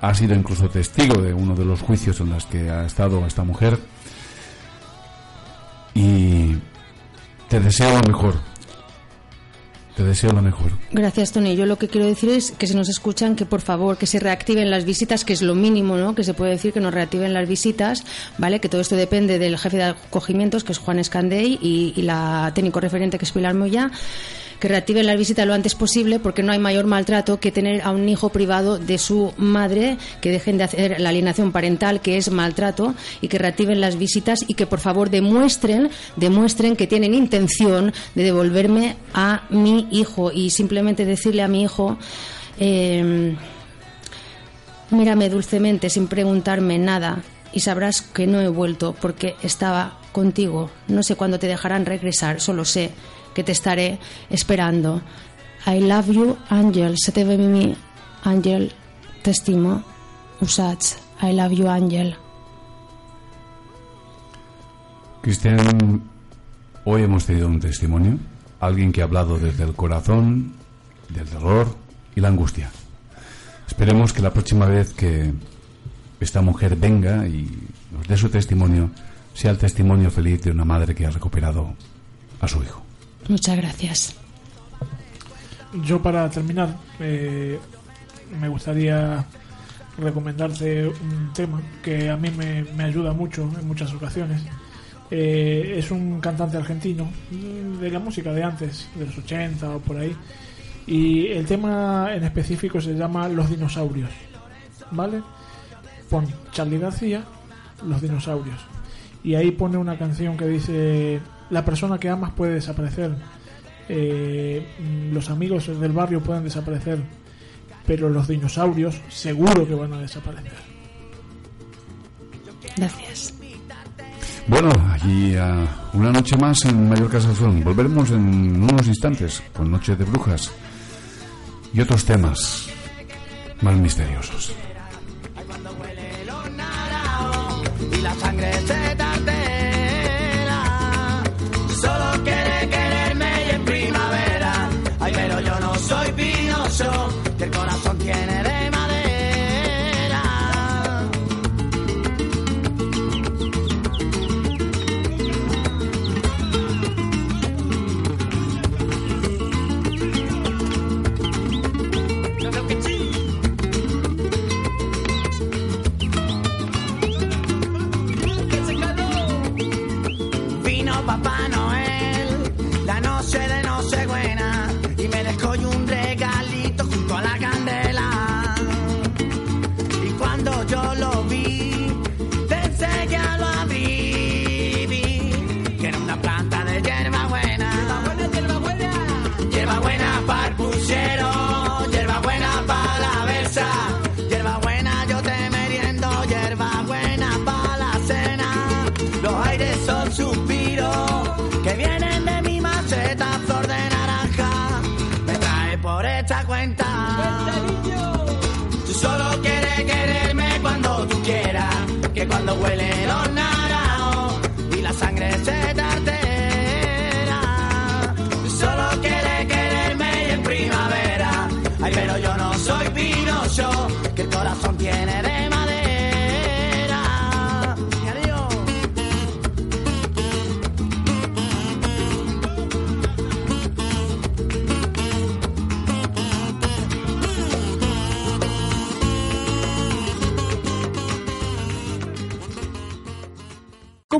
[SPEAKER 8] Ha sido incluso testigo de uno de los juicios en los que ha estado esta mujer. Y te deseo lo mejor. Te deseo lo mejor.
[SPEAKER 10] Gracias, Tony. Yo lo que quiero decir es que si nos escuchan, que por favor, que se reactiven las visitas, que es lo mínimo, ¿no? Que se puede decir que nos reactiven las visitas, ¿vale? Que todo esto depende del jefe de acogimientos, que es Juan Escandey, y, y la técnico referente, que es Pilar Moya que reactiven las visitas lo antes posible porque no hay mayor maltrato que tener a un hijo privado de su madre, que dejen de hacer la alienación parental, que es maltrato, y que reactiven las visitas y que por favor demuestren, demuestren que tienen intención de devolverme a mi hijo y simplemente decirle a mi hijo eh, mírame dulcemente sin preguntarme nada y sabrás que no he vuelto porque estaba contigo. No sé cuándo te dejarán regresar, solo sé que te estaré esperando. I love you, Angel. Se te ve mi Angel. Te estimo. Usats. I love you, Angel.
[SPEAKER 8] Cristian, hoy hemos tenido un testimonio, alguien que ha hablado desde el corazón, del dolor y la angustia. Esperemos que la próxima vez que esta mujer venga y nos dé su testimonio, sea el testimonio feliz de una madre que ha recuperado a su hijo.
[SPEAKER 10] Muchas gracias.
[SPEAKER 9] Yo para terminar, eh, me gustaría recomendarte un tema que a mí me, me ayuda mucho en muchas ocasiones. Eh, es un cantante argentino de la música de antes, de los 80 o por ahí. Y el tema en específico se llama Los dinosaurios. ¿Vale? Pon Charlie García, Los dinosaurios. Y ahí pone una canción que dice, la persona que amas puede desaparecer. Eh, los amigos del barrio pueden desaparecer. Pero los dinosaurios seguro que van a desaparecer.
[SPEAKER 10] Gracias.
[SPEAKER 8] Bueno, aquí a una noche más en Mallorca Sazón. Volveremos en unos instantes con Noche de Brujas y otros temas más misteriosos.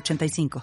[SPEAKER 11] 906985.